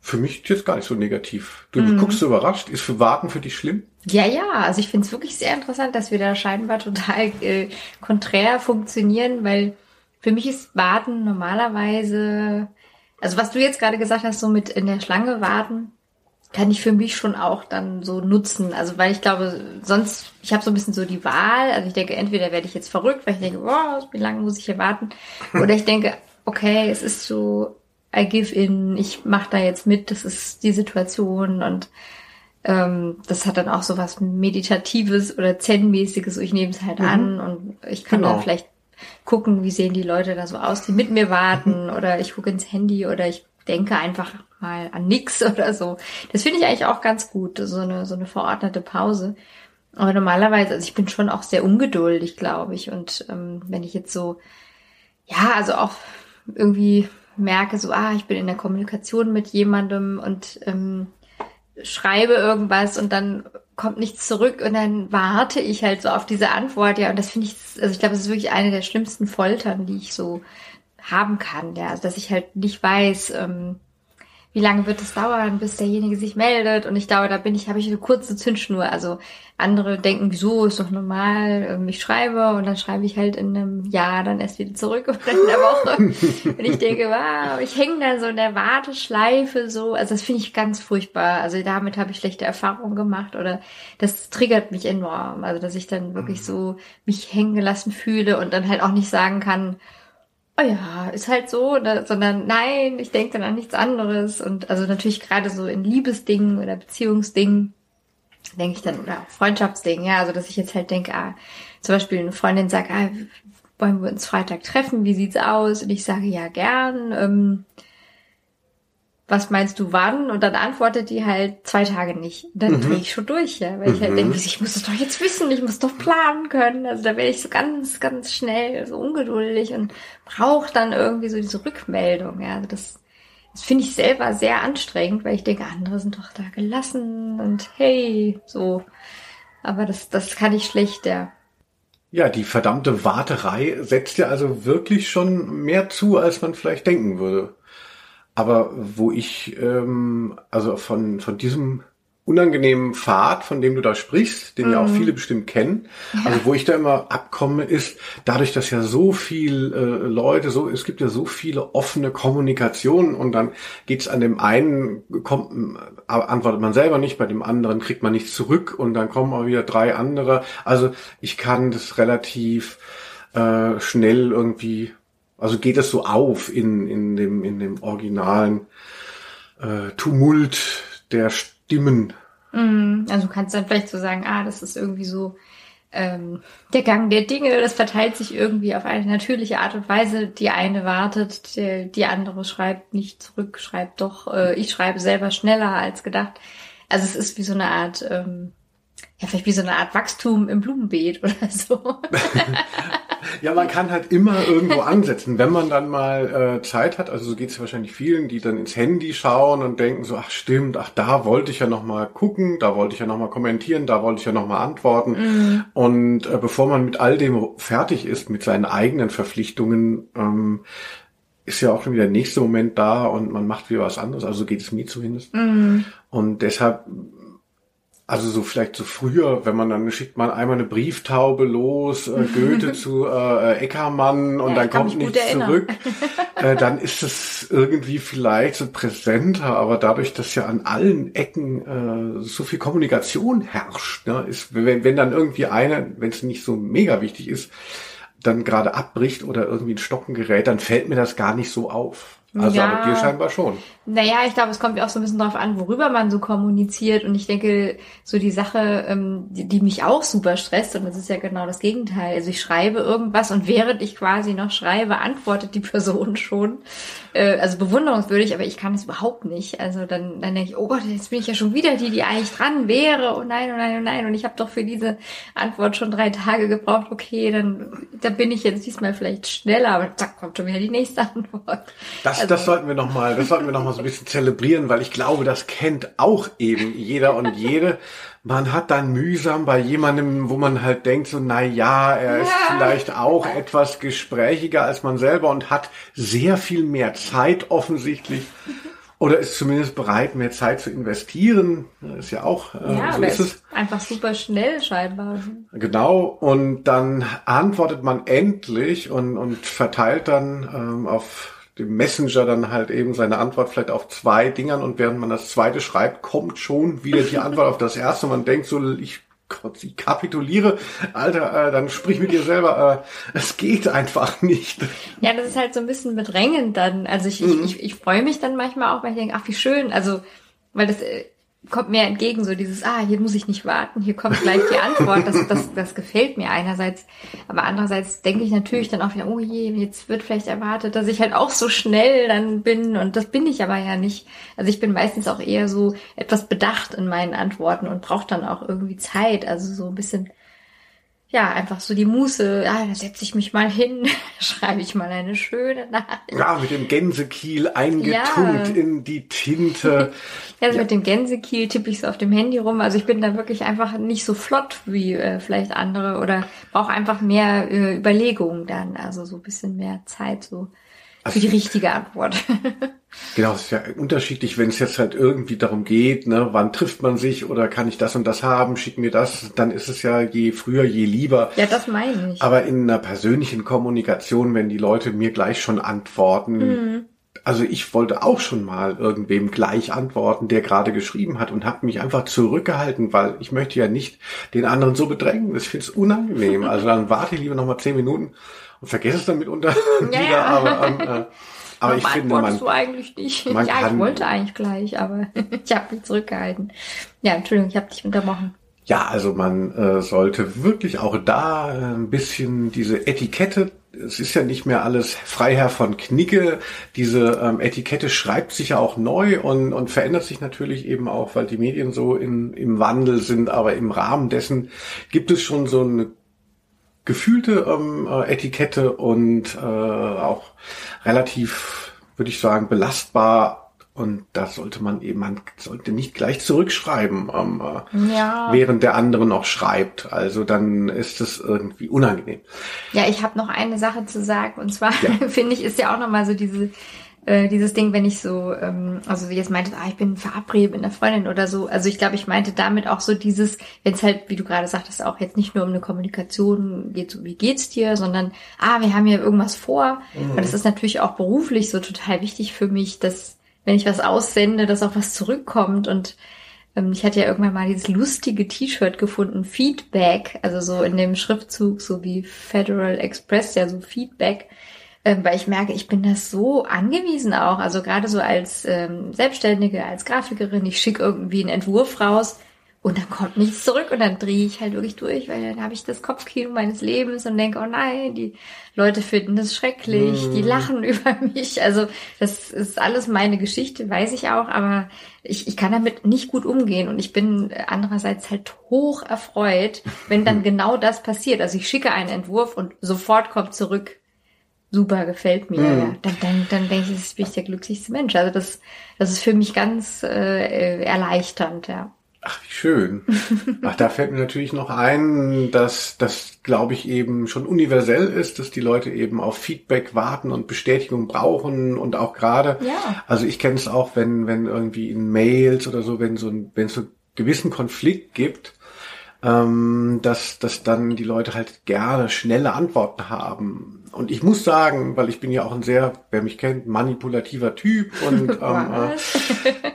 Für mich jetzt gar nicht so negativ. Du mhm. guckst so überrascht. Ist für Warten für dich schlimm? Ja, ja. Also ich finde es wirklich sehr interessant, dass wir da scheinbar total äh, konträr funktionieren, weil für mich ist Warten normalerweise, also was du jetzt gerade gesagt hast, so mit in der Schlange warten, kann ich für mich schon auch dann so nutzen. Also weil ich glaube, sonst, ich habe so ein bisschen so die Wahl. Also ich denke, entweder werde ich jetzt verrückt, weil ich denke, wow, wie lange muss ich hier warten? *laughs* Oder ich denke, okay, es ist so, I give in, ich mache da jetzt mit, das ist die Situation und ähm, das hat dann auch so was Meditatives oder Zen-mäßiges, so ich nehme es halt mhm. an und ich kann genau. dann vielleicht gucken, wie sehen die Leute da so aus, die mit mir warten *laughs* oder ich gucke ins Handy oder ich denke einfach mal an nix oder so. Das finde ich eigentlich auch ganz gut, so eine, so eine verordnete Pause. Aber normalerweise, also ich bin schon auch sehr ungeduldig, glaube ich. Und ähm, wenn ich jetzt so, ja, also auch irgendwie merke, so, ah, ich bin in der Kommunikation mit jemandem und ähm, schreibe irgendwas und dann kommt nichts zurück und dann warte ich halt so auf diese Antwort, ja, und das finde ich, also ich glaube, das ist wirklich eine der schlimmsten Foltern, die ich so haben kann, ja, also dass ich halt nicht weiß, ähm, wie lange wird es dauern, bis derjenige sich meldet und ich glaube, da bin ich, habe ich eine kurze Zündschnur, also andere denken, wieso, ist doch normal, ich schreibe und dann schreibe ich halt in einem Jahr dann erst wieder zurück *laughs* oder in der Woche. und ich denke, wow, ich hänge da so in der Warteschleife so. Also das finde ich ganz furchtbar. Also damit habe ich schlechte Erfahrungen gemacht oder das triggert mich enorm. Also dass ich dann wirklich mhm. so mich hängen gelassen fühle und dann halt auch nicht sagen kann, oh ja, ist halt so, oder, sondern nein, ich denke dann an nichts anderes. Und also natürlich gerade so in Liebesdingen oder Beziehungsdingen denke ich dann, oder Freundschaftsding, ja, also dass ich jetzt halt denke, ah, zum Beispiel eine Freundin sagt, ah, wollen wir uns Freitag treffen, wie sieht's aus? Und ich sage, ja, gern. Ähm, was meinst du wann? Und dann antwortet die halt zwei Tage nicht. dann mhm. drehe ich schon durch, ja. Weil mhm. ich halt mhm. denke, ich muss es doch jetzt wissen, ich muss doch planen können. Also da werde ich so ganz, ganz schnell so ungeduldig und brauche dann irgendwie so diese Rückmeldung, ja. Also das das finde ich selber sehr anstrengend, weil ich denke, andere sind doch da gelassen und hey, so. Aber das, das kann ich schlecht, ja. Ja, die verdammte Warterei setzt ja also wirklich schon mehr zu, als man vielleicht denken würde. Aber wo ich ähm, also von, von diesem unangenehmen Pfad, von dem du da sprichst, den mhm. ja auch mhm. viele bestimmt kennen. Ja. Also wo ich da immer abkomme, ist dadurch, dass ja so viel äh, Leute, so es gibt ja so viele offene Kommunikationen und dann geht's an dem einen kommt äh, antwortet man selber nicht, bei dem anderen kriegt man nichts zurück und dann kommen auch wieder drei andere. Also ich kann das relativ äh, schnell irgendwie, also geht es so auf in in dem in dem originalen äh, Tumult der Stimmen Mhm. Also du kannst dann vielleicht so sagen, ah, das ist irgendwie so ähm, der Gang der Dinge, das verteilt sich irgendwie auf eine natürliche Art und Weise. Die eine wartet, die, die andere schreibt nicht zurück, schreibt doch, äh, ich schreibe selber schneller als gedacht. Also es ist wie so eine Art, ähm, ja, vielleicht wie so eine Art Wachstum im Blumenbeet oder so. *laughs* Ja, man kann halt immer irgendwo ansetzen, wenn man dann mal äh, Zeit hat. Also so geht es wahrscheinlich vielen, die dann ins Handy schauen und denken so, ach stimmt, ach da wollte ich ja noch mal gucken, da wollte ich ja noch mal kommentieren, da wollte ich ja noch mal antworten. Mhm. Und äh, bevor man mit all dem fertig ist, mit seinen eigenen Verpflichtungen, ähm, ist ja auch schon wieder der nächste Moment da und man macht wieder was anderes. Also so geht es mir zumindest. Mhm. Und deshalb also so vielleicht so früher, wenn man dann schickt man einmal eine Brieftaube los, äh, Goethe *laughs* zu äh, Eckermann und ja, dann kommt nichts zurück, *laughs* äh, dann ist es irgendwie vielleicht so präsenter, aber dadurch, dass ja an allen Ecken äh, so viel Kommunikation herrscht, ne, ist, wenn, wenn dann irgendwie eine, wenn es nicht so mega wichtig ist, dann gerade abbricht oder irgendwie ein Stocken gerät, dann fällt mir das gar nicht so auf. Also ja. aber dir scheinbar schon. Naja, ich glaube, es kommt ja auch so ein bisschen darauf an, worüber man so kommuniziert. Und ich denke, so die Sache, ähm, die, die mich auch super stresst, und das ist ja genau das Gegenteil. Also ich schreibe irgendwas und während ich quasi noch schreibe, antwortet die *laughs* Person schon. Äh, also bewunderungswürdig, aber ich kann es überhaupt nicht. Also dann, dann denke ich, oh Gott, jetzt bin ich ja schon wieder die, die eigentlich dran wäre. Oh nein, oh nein, oh nein. Und ich habe doch für diese Antwort schon drei Tage gebraucht. Okay, dann da bin ich jetzt diesmal vielleicht schneller, aber zack, kommt schon wieder die nächste *laughs* Antwort. Das, also, das sollten wir nochmal, das sollten wir noch mal so ein bisschen zelebrieren, weil ich glaube, das kennt auch eben jeder und jede. Man hat dann mühsam bei jemandem, wo man halt denkt, so, na ja, er ist ja. vielleicht auch etwas gesprächiger als man selber und hat sehr viel mehr Zeit offensichtlich. Oder ist zumindest bereit, mehr Zeit zu investieren. Ist ja auch. Äh, ja, so ist es. einfach super schnell scheinbar. Genau. Und dann antwortet man endlich und, und verteilt dann ähm, auf dem Messenger dann halt eben seine Antwort vielleicht auf zwei Dingern und während man das zweite schreibt, kommt schon wieder die Antwort auf das erste. Man denkt so, ich Gott, ich kapituliere, Alter, äh, dann sprich mit dir selber. Äh, es geht einfach nicht. Ja, das ist halt so ein bisschen bedrängend dann. Also ich, mhm. ich, ich, ich freue mich dann manchmal auch, weil ich denke, ach wie schön. Also, weil das äh, kommt mir entgegen, so dieses, ah, hier muss ich nicht warten, hier kommt gleich die Antwort. Das, das, das gefällt mir einerseits. Aber andererseits denke ich natürlich dann auch wieder, oh je, jetzt wird vielleicht erwartet, dass ich halt auch so schnell dann bin. Und das bin ich aber ja nicht. Also ich bin meistens auch eher so etwas bedacht in meinen Antworten und brauche dann auch irgendwie Zeit. Also so ein bisschen ja, einfach so die Muße, ah, da setze ich mich mal hin, *laughs* schreibe ich mal eine schöne Nachricht. Ja, mit dem Gänsekiel eingetunkt ja. in die Tinte. *laughs* ja, ja, mit dem Gänsekiel tippe ich so auf dem Handy rum. Also ich bin da wirklich einfach nicht so flott wie äh, vielleicht andere oder brauche einfach mehr äh, Überlegungen dann, also so ein bisschen mehr Zeit so für die richtige Antwort. *laughs* genau, es ist ja unterschiedlich, wenn es jetzt halt irgendwie darum geht, ne, wann trifft man sich oder kann ich das und das haben, schick mir das, dann ist es ja je früher, je lieber. Ja, das meine ich. Aber in einer persönlichen Kommunikation, wenn die Leute mir gleich schon antworten, mhm. also ich wollte auch schon mal irgendwem gleich antworten, der gerade geschrieben hat und habe mich einfach zurückgehalten, weil ich möchte ja nicht den anderen so bedrängen. Ich finde es unangenehm. Also dann warte ich lieber noch mal zehn Minuten und vergesse es dann mitunter *laughs* ja, wieder. Aber, ähm, äh, aber ich finde, man, du eigentlich nicht. Man ja, kann, ich wollte eigentlich gleich, aber *laughs* ich habe mich zurückgehalten. Ja, Entschuldigung, ich habe dich unterbrochen. Ja, also man äh, sollte wirklich auch da äh, ein bisschen diese Etikette, es ist ja nicht mehr alles Freiherr von Knicke, diese ähm, Etikette schreibt sich ja auch neu und, und verändert sich natürlich eben auch, weil die Medien so in, im Wandel sind, aber im Rahmen dessen gibt es schon so eine gefühlte ähm, äh, Etikette und äh, auch relativ, würde ich sagen, belastbar. Und da sollte man eben, man sollte nicht gleich zurückschreiben, ähm, äh, ja. während der andere noch schreibt. Also dann ist es irgendwie unangenehm. Ja, ich habe noch eine Sache zu sagen. Und zwar ja. *laughs* finde ich, ist ja auch nochmal so diese äh, dieses Ding, wenn ich so, ähm, also wie jetzt meinte, ah, ich bin verabredet mit einer Freundin oder so. Also ich glaube, ich meinte damit auch so dieses, wenn es halt, wie du gerade sagtest, auch jetzt nicht nur um eine Kommunikation geht, so wie geht's dir, sondern ah, wir haben ja irgendwas vor. Mhm. Und das ist natürlich auch beruflich so total wichtig für mich, dass wenn ich was aussende, dass auch was zurückkommt und ähm, ich hatte ja irgendwann mal dieses lustige T-Shirt gefunden, Feedback, also so in dem Schriftzug, so wie Federal Express, ja so Feedback weil ich merke, ich bin das so angewiesen auch. Also gerade so als ähm, Selbstständige, als Grafikerin, ich schicke irgendwie einen Entwurf raus Und dann kommt nichts zurück und dann drehe ich halt wirklich durch, weil dann habe ich das Kopfkino meines Lebens und denke, oh nein, die Leute finden das schrecklich, die lachen *laughs* über mich. Also das ist alles meine Geschichte, weiß ich auch, aber ich, ich kann damit nicht gut umgehen und ich bin andererseits halt hoch erfreut, wenn dann *laughs* genau das passiert. Also ich schicke einen Entwurf und sofort kommt zurück, super, gefällt mir. Mhm. Ja. Dann, dann, dann denke ich, das bin ich der glücklichste Mensch. Also das, das ist für mich ganz äh, erleichternd, ja. Ach, wie schön. *laughs* Ach, da fällt mir natürlich noch ein, dass das, glaube ich, eben schon universell ist, dass die Leute eben auf Feedback warten und Bestätigung brauchen und auch gerade, Ja. also ich kenne es auch, wenn, wenn irgendwie in Mails oder so, wenn so ein, wenn es so einen gewissen Konflikt gibt, ähm, dass, dass dann die Leute halt gerne schnelle Antworten haben. Und ich muss sagen, weil ich bin ja auch ein sehr, wer mich kennt, manipulativer Typ und *laughs* ähm, Was?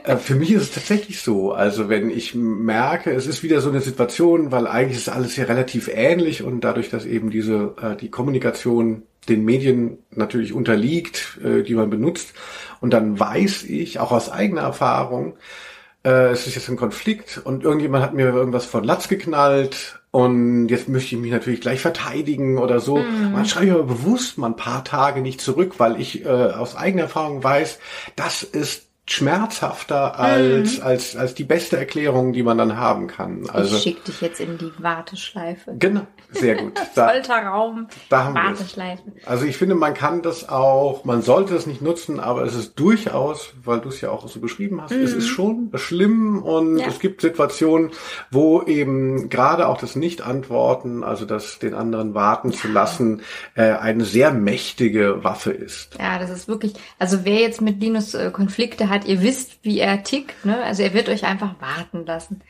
äh, für mich ist es tatsächlich so. Also wenn ich merke, es ist wieder so eine Situation, weil eigentlich ist alles ja relativ ähnlich und dadurch, dass eben diese äh, die Kommunikation den Medien natürlich unterliegt, äh, die man benutzt, und dann weiß ich auch aus eigener Erfahrung, äh, es ist jetzt ein Konflikt und irgendjemand hat mir irgendwas von Latz geknallt und jetzt möchte ich mich natürlich gleich verteidigen oder so. Und dann schreibe ich aber bewusst mal ein paar Tage nicht zurück, weil ich äh, aus eigener Erfahrung weiß, das ist schmerzhafter als, als, als die beste Erklärung, die man dann haben kann. Also, ich schicke dich jetzt in die Warteschleife. genau, sehr gut. *laughs* Da, Folterraum, da haben. Warteschleife. Also ich finde, man kann das auch, man sollte es nicht nutzen, aber es ist durchaus, weil du es ja auch so beschrieben hast, es ist schon schlimm und Mhm. Ja. es gibt Situationen, wo eben gerade auch das Nicht-Antworten, also das den anderen warten zu lassen, äh, eine sehr mächtige Waffe ist. Ja, das ist wirklich, also wer jetzt mit Linus äh, Konflikte hat, ihr wisst, wie er tickt, ne? Also er wird euch einfach warten lassen.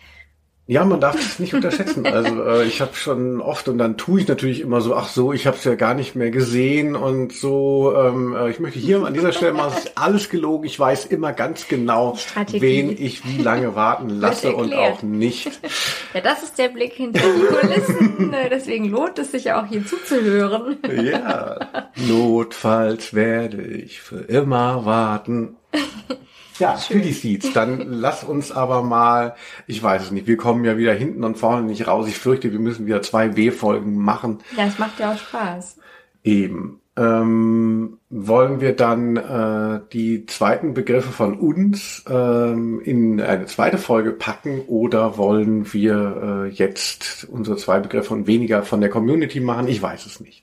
Ja, man darf es nicht unterschätzen. Also äh, ich habe schon oft und dann tue ich natürlich immer so, ach so, ich habe es ja gar nicht mehr gesehen und so. Ähm, äh, ich möchte hier an dieser Stelle mal, es ist alles gelogen. Ich weiß immer ganz genau, Strategie. wen ich wie lange warten lasse und auch nicht. Ja, das ist der Blick hinter die Kulissen. Äh, Deswegen lohnt es sich auch hier zuzuhören. Ja, notfalls werde ich für immer warten. *laughs* Ja, für die Seeds. Dann lass uns aber mal, ich weiß es nicht, wir kommen ja wieder hinten und vorne nicht raus. Ich fürchte, wir müssen wieder zwei W-Folgen machen. Ja, es macht ja auch Spaß. Eben. Ähm, wollen wir dann äh, die zweiten Begriffe von uns ähm, in eine zweite Folge packen oder wollen wir äh, jetzt unsere zwei Begriffe und weniger von der Community machen? Ich weiß es nicht.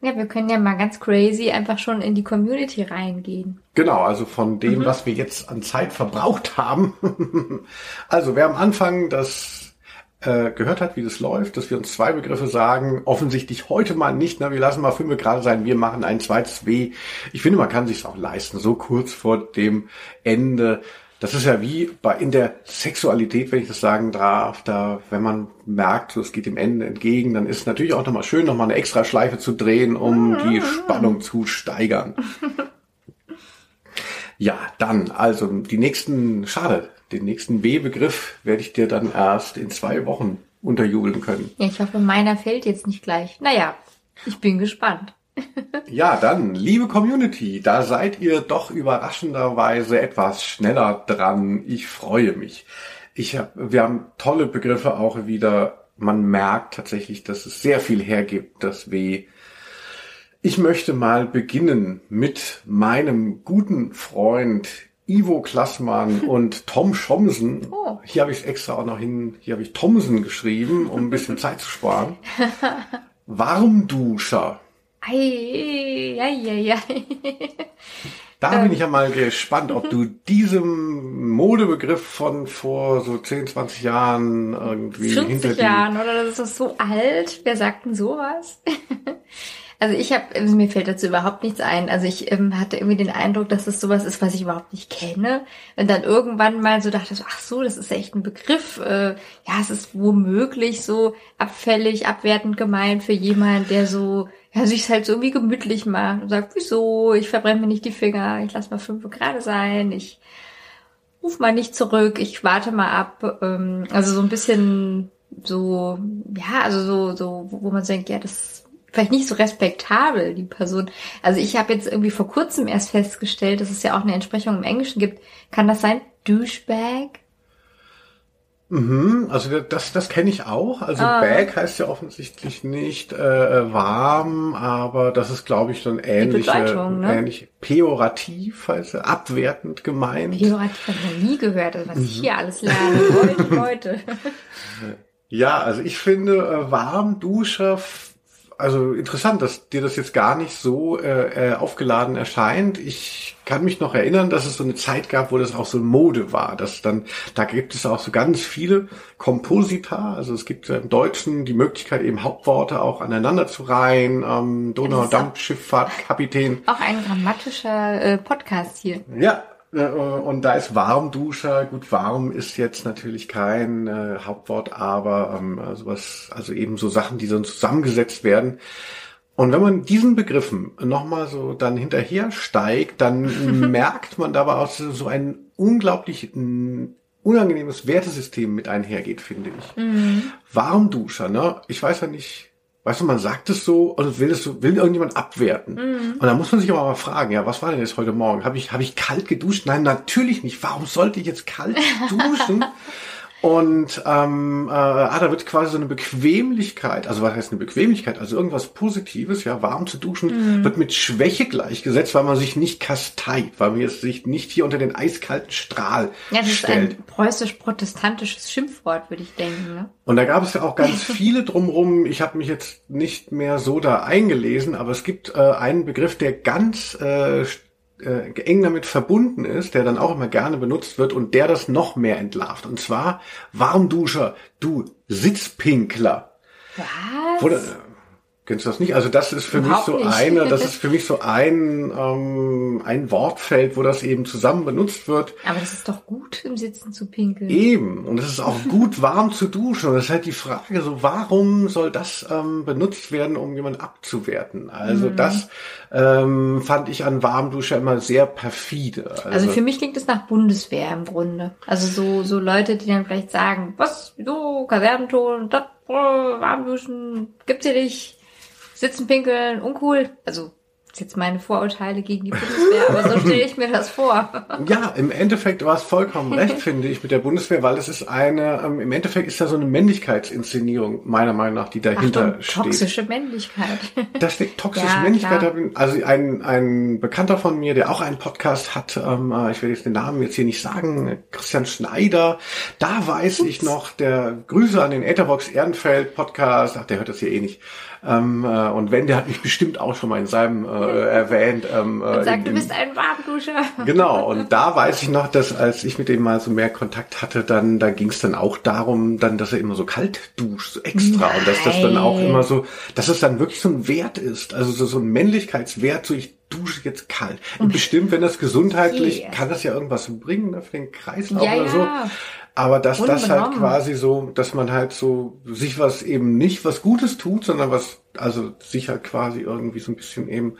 Ja, wir können ja mal ganz crazy einfach schon in die Community reingehen. Genau, also von dem, was wir jetzt an Zeit verbraucht haben. *laughs* also wer am Anfang das äh, gehört hat, wie das läuft, dass wir uns zwei Begriffe sagen, offensichtlich heute mal nicht, na, wir lassen mal fünf gerade sein, wir machen ein zweites W. Ich finde, man kann sich auch leisten, so kurz vor dem Ende. Das ist ja wie bei in der Sexualität, wenn ich das sagen darf, da, wenn man merkt, so, es geht dem Ende entgegen, dann ist es natürlich auch nochmal schön, nochmal eine extra Schleife zu drehen, um die Spannung zu steigern. *laughs* Ja, dann, also die nächsten, schade, den nächsten B-Begriff werde ich dir dann erst in zwei Wochen unterjubeln können. Ja, ich hoffe, meiner fällt jetzt nicht gleich. Naja, ich bin gespannt. Ja, dann, liebe Community, da seid ihr doch überraschenderweise etwas schneller dran. Ich freue mich. Ich hab, wir haben tolle Begriffe auch wieder. Man merkt tatsächlich, dass es sehr viel hergibt, das W. Ich möchte mal beginnen mit meinem guten Freund Ivo Klassmann *laughs* und Tom Schomsen. Oh. Hier habe ich es extra auch noch hin, hier habe ich Thomsen geschrieben, um ein bisschen *laughs* Zeit zu sparen. Warmduscher. Ei, ei, ei, ei. Da bin ich ja mal gespannt, ob du diesem Modebegriff von vor so 10, 20 Jahren irgendwie hinter 50 dir. Jahren, oder? Das ist doch so alt. Wer sagt denn sowas? Also ich habe, also mir fällt dazu überhaupt nichts ein. Also ich ähm, hatte irgendwie den Eindruck, dass es sowas ist, was ich überhaupt nicht kenne. Und dann irgendwann mal so dachte, so, ach so, das ist echt ein Begriff. Äh, ja, es ist womöglich so abfällig, abwertend gemeint für jemand, der so, ja, sich halt so irgendwie gemütlich macht und sagt, wieso, ich verbrenne mir nicht die Finger, ich lass mal fünf gerade sein, ich ruf mal nicht zurück, ich warte mal ab. Ähm, also so ein bisschen so, ja, also so, so, wo man so denkt, ja, das vielleicht nicht so respektabel, die Person. Also ich habe jetzt irgendwie vor kurzem erst festgestellt, dass es ja auch eine Entsprechung im Englischen gibt. Kann das sein? Douchebag? Mhm, also das, das kenne ich auch. Also Ah. Bag heißt ja offensichtlich nicht äh, warm, aber das ist, glaube ich, so ein ähnliche, ne? ähnlich pejorativ, also abwertend gemeint. Pejorativ habe ich noch nie gehört, also was Mhm. ich hier alles lerne. Leute, Leute. *laughs* Ja, also ich finde äh, Warmduscher, f- also interessant, dass dir das jetzt gar nicht so äh, äh, aufgeladen erscheint. Ich kann mich noch erinnern, dass es so eine Zeit gab, wo das auch so Mode war. Dass dann, da gibt es auch so ganz viele Komposita. Also es gibt im Deutschen die Möglichkeit, eben Hauptworte auch aneinander zu reihen. Ähm, Donaudampfschifffahrt, Kapitän. Auch ein grammatischer äh, Podcast hier. Ja, und da ist Warmduscher. Gut, warm ist jetzt natürlich kein äh, Hauptwort, aber ähm, sowas, also eben so Sachen, die so zusammengesetzt werden. Und wenn man diesen Begriffen nochmal so dann hinterher steigt, dann *laughs* merkt man dabei auch so ein unglaublich mm, unangenehmes Wertesystem mit einhergeht, finde ich. Warmduscher, ne? Ich weiß ja nicht, weißt du, man sagt es so und will es so, will irgendjemand abwerten. Und da muss man sich aber mal fragen, ja, was war denn jetzt heute Morgen? Habe ich, habe ich kalt geduscht? Nein, natürlich nicht. Warum sollte ich jetzt kalt *laughs* duschen? Und ähm, äh, ah, da wird quasi so eine Bequemlichkeit, also was heißt eine Bequemlichkeit? Also irgendwas Positives, ja, warm zu duschen, wird mit Schwäche gleichgesetzt, weil man sich nicht kasteit, weil man jetzt sich nicht hier unter den eiskalten Strahl Ja, das ist stellt. ein preußisch-protestantisches Schimpfwort, würde ich denken. Ne? Und da gab es ja auch ganz *laughs* viele drumrum. Ich habe mich jetzt nicht mehr so da eingelesen, aber es gibt äh, einen Begriff, der ganz äh, äh, eng damit verbunden ist, der dann auch immer gerne benutzt wird und der das noch mehr entlarvt. Und zwar Warmduscher, du Sitzpinkler. Was? Oder, kennst du das nicht? Also das ist für Überhaupt mich so nicht. eine, das ist für mich so ein, ähm, ein Wortfeld, wo das eben zusammen benutzt wird. Aber das ist doch gut, im Sitzen zu pinkeln. Eben. Und es ist auch gut warm zu duschen. Und es ist halt die Frage so, warum soll das ähm, benutzt werden, um jemanden abzuwerten? Also das ähm, fand ich an Warmduscher immer sehr perfide. Also, Also für mich klingt es nach Bundeswehr im Grunde. Also so, so Leute, die dann vielleicht sagen, was, wieso, Kasernenton, das, äh, Warmduschen, gibt's hier nicht, sitzen pinkeln, uncool. Also, ist jetzt meine Vorurteile gegen die Bundeswehr, aber so stelle ich mir das vor. *laughs* ja, im Endeffekt war es vollkommen recht, finde ich, mit der Bundeswehr, weil es ist eine, ähm, im Endeffekt ist da so eine Männlichkeitsinszenierung, meiner Meinung nach, die dahinter Achtung, steht. toxische Männlichkeit. *laughs* Das steht toxische Ja, Männlichkeit. klar. Also ein, ein Bekannter von mir, der auch einen Podcast hat, ähm, äh, ich will jetzt den Namen jetzt hier nicht sagen, Christian Schneider, da weiß ich noch, der Grüße an den Etherbox Ehrenfeld Podcast, ach, der hört das hier eh nicht. Ähm, äh, und wenn, der hat mich bestimmt auch schon mal in seinem äh, erwähnt. Ähm, äh, Und sagt, im- du bist ein Warmduscher. Genau, und da weiß ich noch, dass als ich mit dem mal so mehr Kontakt hatte, dann da ging es dann auch darum, dann, dass er immer so kalt duscht, so extra. Und dass das dann auch Nein. immer so, dass es dann wirklich so ein Wert ist. Also so, so ein Männlichkeitswert, so ich dusche jetzt kalt. Und bestimmt, wenn das gesundheitlich, Yeah. kann das ja irgendwas bringen ne, für den Kreislauf Ja, oder so. ja. Aber dass das halt quasi so, dass man halt so sich was eben nicht was Gutes tut, sondern was, also sich halt quasi irgendwie so ein bisschen eben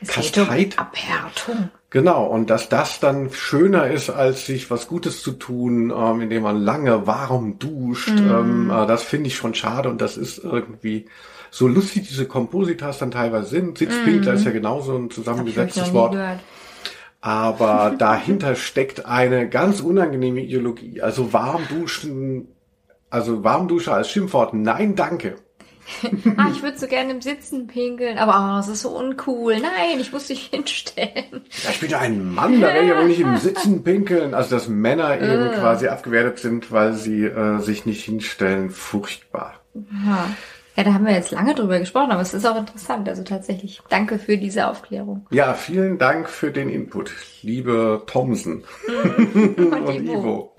Es geht um kasteit Abhärtung. Genau, und dass das dann schöner ist, als sich was Gutes zu tun, ähm, indem man lange warm duscht, Mhm. ähm, äh, das finde ich schon schade und das ist irgendwie so lustig, diese Kompositas dann teilweise sind. Sitzpinkler ist ja genauso ein zusammengesetztes Wort. gehört. Aber *laughs* dahinter steckt eine ganz unangenehme Ideologie. Also warm duschen, also warmduscher als Schimpfwort, nein, danke. *laughs* Ah, ich würde so gerne im Sitzen pinkeln, aber oh, es ist so uncool. Nein, ich muss dich *laughs* hinstellen. Ja, ich bin ja ein Mann, da werde ich aber nicht im Sitzen pinkeln. Also, dass Männer eben quasi abgewertet sind, weil sie äh, sich nicht hinstellen, furchtbar. Ja. Ja, da haben wir jetzt lange drüber gesprochen, aber es ist auch interessant. Also tatsächlich, danke für diese Aufklärung. Ja, vielen Dank für den Input, liebe Thomsen *laughs* Und und Ivo.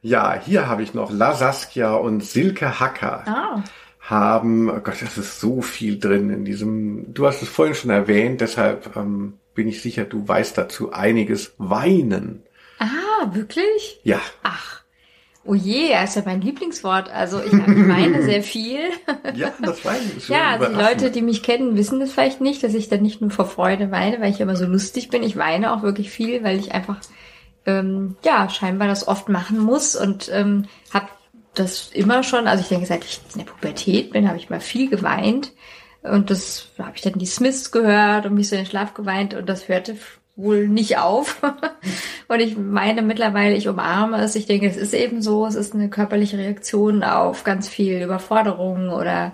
Ja, hier habe ich noch La Saskia und Silke Hacker. Ah, haben, oh Gott, das ist so viel drin in diesem, du hast es vorhin schon erwähnt, deshalb ähm, bin ich sicher, du weißt dazu einiges. Weinen. ah, wirklich? Ja, Ach, oh je, das ist ja mein Lieblingswort. Also ich, ich weine sehr viel. *laughs* ja, das Weinen ist *laughs* schon Ja, also die. Leute, die mich kennen, wissen das vielleicht nicht, dass ich dann nicht nur vor Freude weine, weil ich immer so lustig bin. Ich weine auch wirklich viel, weil ich einfach ähm, ja scheinbar das oft machen muss und ähm, habe das immer schon. Also ich denke, seit ich in der Pubertät bin, habe ich mal viel geweint und das habe ich dann die Smiths gehört und mich so in den Schlaf geweint und das hörte wohl nicht auf. *laughs* Und ich meine mittlerweile, ich umarme es. Ich denke, es ist eben so. Es ist eine körperliche Reaktion auf ganz viel Überforderung oder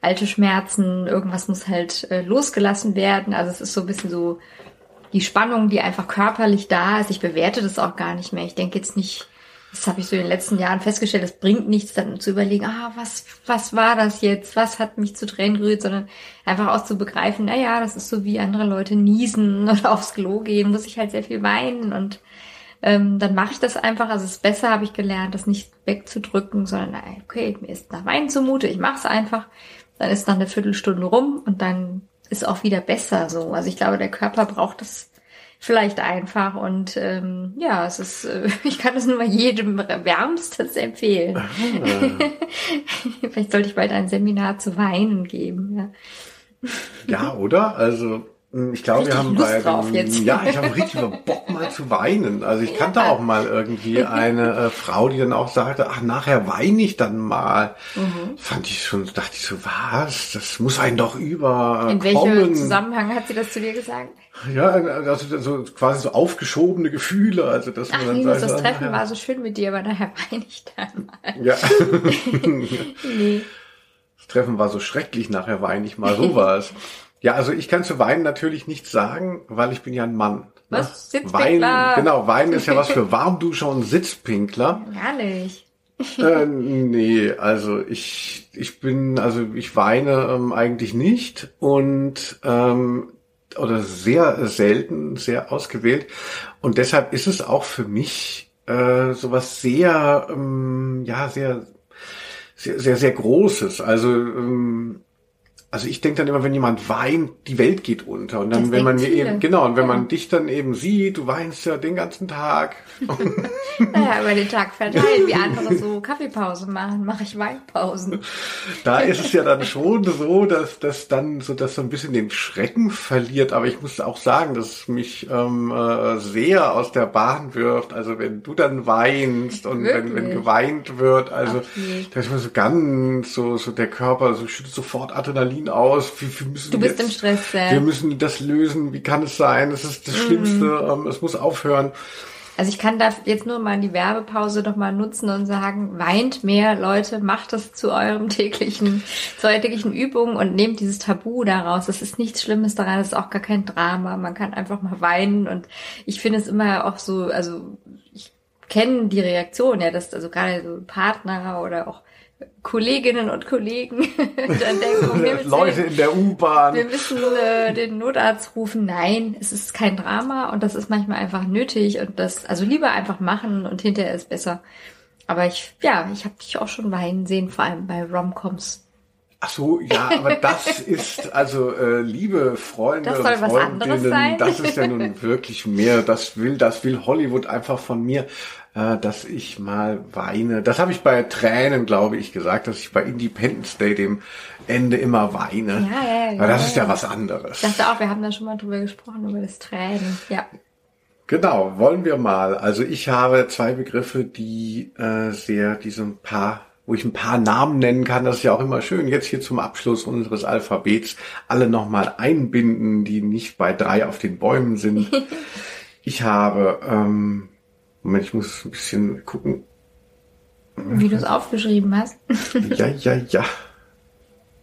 alte Schmerzen. Irgendwas muss halt äh, losgelassen werden. Also es ist so ein bisschen so die Spannung, die einfach körperlich da ist. Ich bewerte das auch gar nicht mehr. Ich denke jetzt nicht, das habe ich so in den letzten Jahren festgestellt, es bringt nichts, dann zu überlegen, ah, was, was war das jetzt? Was hat mich zu Tränen gerührt, sondern einfach auch zu begreifen, na ja, das ist so wie andere Leute niesen *laughs* oder aufs Klo gehen, muss ich halt sehr viel weinen und ähm, dann mache ich das einfach. Also es ist besser, habe ich gelernt, das nicht wegzudrücken, sondern okay, mir ist nach Weinen zumute, ich mache es einfach. Dann ist nach eine Viertelstunde rum und dann ist auch wieder besser so. Also ich glaube, der Körper braucht das vielleicht einfach. Und ähm, ja, es ist, äh, *laughs* ich kann es nur mal jedem wärmstens empfehlen. Ah. *laughs* vielleicht sollte ich bald ein Seminar zu Weinen geben. Ja, ja oder? Also ich glaube, wir haben Lust bei jetzt. ja, ich habe richtig Bock mal zu weinen. Also ich kannte auch mal irgendwie eine äh, Frau, die dann auch sagte, ach nachher weine ich dann mal. Mhm. Fand ich schon, dachte ich so, was? Das muss einen doch über. In welchem Zusammenhang hat sie das zu dir gesagt? Ja, also so quasi so aufgeschobene Gefühle, also dass ach, man dann sagt, das Treffen nachher, war so schön mit dir, aber nachher *laughs* weine ich dann mal. Ja. *laughs* nee. Das Treffen war so schrecklich, nachher weine ich mal. So war es. *laughs* Ja, also ich kann zu Weinen natürlich nichts sagen, weil ich bin ja ein Mann. Ne? Was? Sitzpinkler? Wein, genau, Weinen ist ja was für *laughs* Warmduscher und Sitzpinkler. Gar nicht. äh, nee, also ich, ich bin, also ich weine ähm, eigentlich nicht und ähm, oder sehr selten, sehr ausgewählt. Und deshalb ist es auch für mich äh, sowas sehr, ähm, ja, sehr, sehr, sehr, sehr Großes. Also ähm, also ich denke dann immer, wenn jemand weint, die Welt geht unter. Und dann, das wenn man mir eben, genau, und wenn ja. man dich dann eben sieht, du weinst ja den ganzen Tag. *laughs* naja, über den Tag verteilt, wie andere so Kaffeepause machen, mache ich Weinpausen. Da ist es ja dann schon so, dass das dann so, dass so ein bisschen den Schrecken verliert. Aber ich muss auch sagen, dass es mich ähm, äh, sehr aus der Bahn wirft. Also wenn du dann weinst und wenn, wenn geweint wird, also da ist mir so ganz so, so der Körper so schüttet sofort Adrenalin ihn aus. Wir, wir müssen du bist jetzt, im Stress. Ja. Wir müssen das lösen. Wie kann es sein? Es ist das mhm. Schlimmste. Ähm, es muss aufhören. Also ich kann da jetzt nur mal die Werbepause doch mal nutzen und sagen, weint mehr, Leute, macht das zu eurem täglichen, zu eurer täglichen Übung und nehmt dieses Tabu daraus. Das ist nichts Schlimmes daran, das ist auch gar kein Drama. Man kann einfach mal weinen und ich finde es immer auch so, also ich kenne die Reaktion, ja, dass also gerade so Partner oder auch Kolleginnen und Kollegen *laughs* dann denken, um Leute in der U-Bahn. Wir müssen äh, den Notarzt rufen. Nein, es ist kein Drama und das ist manchmal einfach nötig und das, also lieber einfach machen und hinterher ist besser. Aber ich, ja, ich habe dich auch schon weinen sehen, vor allem bei Romcoms. Ach so, ja, aber das *laughs* ist, also äh, liebe Freunde das soll und was anderes sein. das ist ja nun wirklich mehr, das will, das will Hollywood einfach von mir äh, dass ich mal weine. Das habe ich bei Tränen, glaube ich, gesagt, dass ich bei Independence Day dem Ende immer weine. Ja, ja, ja. Aber das ist ja was anderes. Ich dachte auch, wir haben da schon mal drüber gesprochen, über das Tränen. Ja. Genau, wollen wir mal. Also ich habe zwei Begriffe, die äh, sehr, die so ein paar wo ich ein paar Namen nennen kann. Das ist ja auch immer schön, jetzt hier zum Abschluss unseres Alphabets alle nochmal einbinden, die nicht bei drei auf den Bäumen sind. *laughs* ich habe ähm, Moment, ich muss ein bisschen gucken. Wie du es aufgeschrieben hast. *laughs* ja, ja, ja.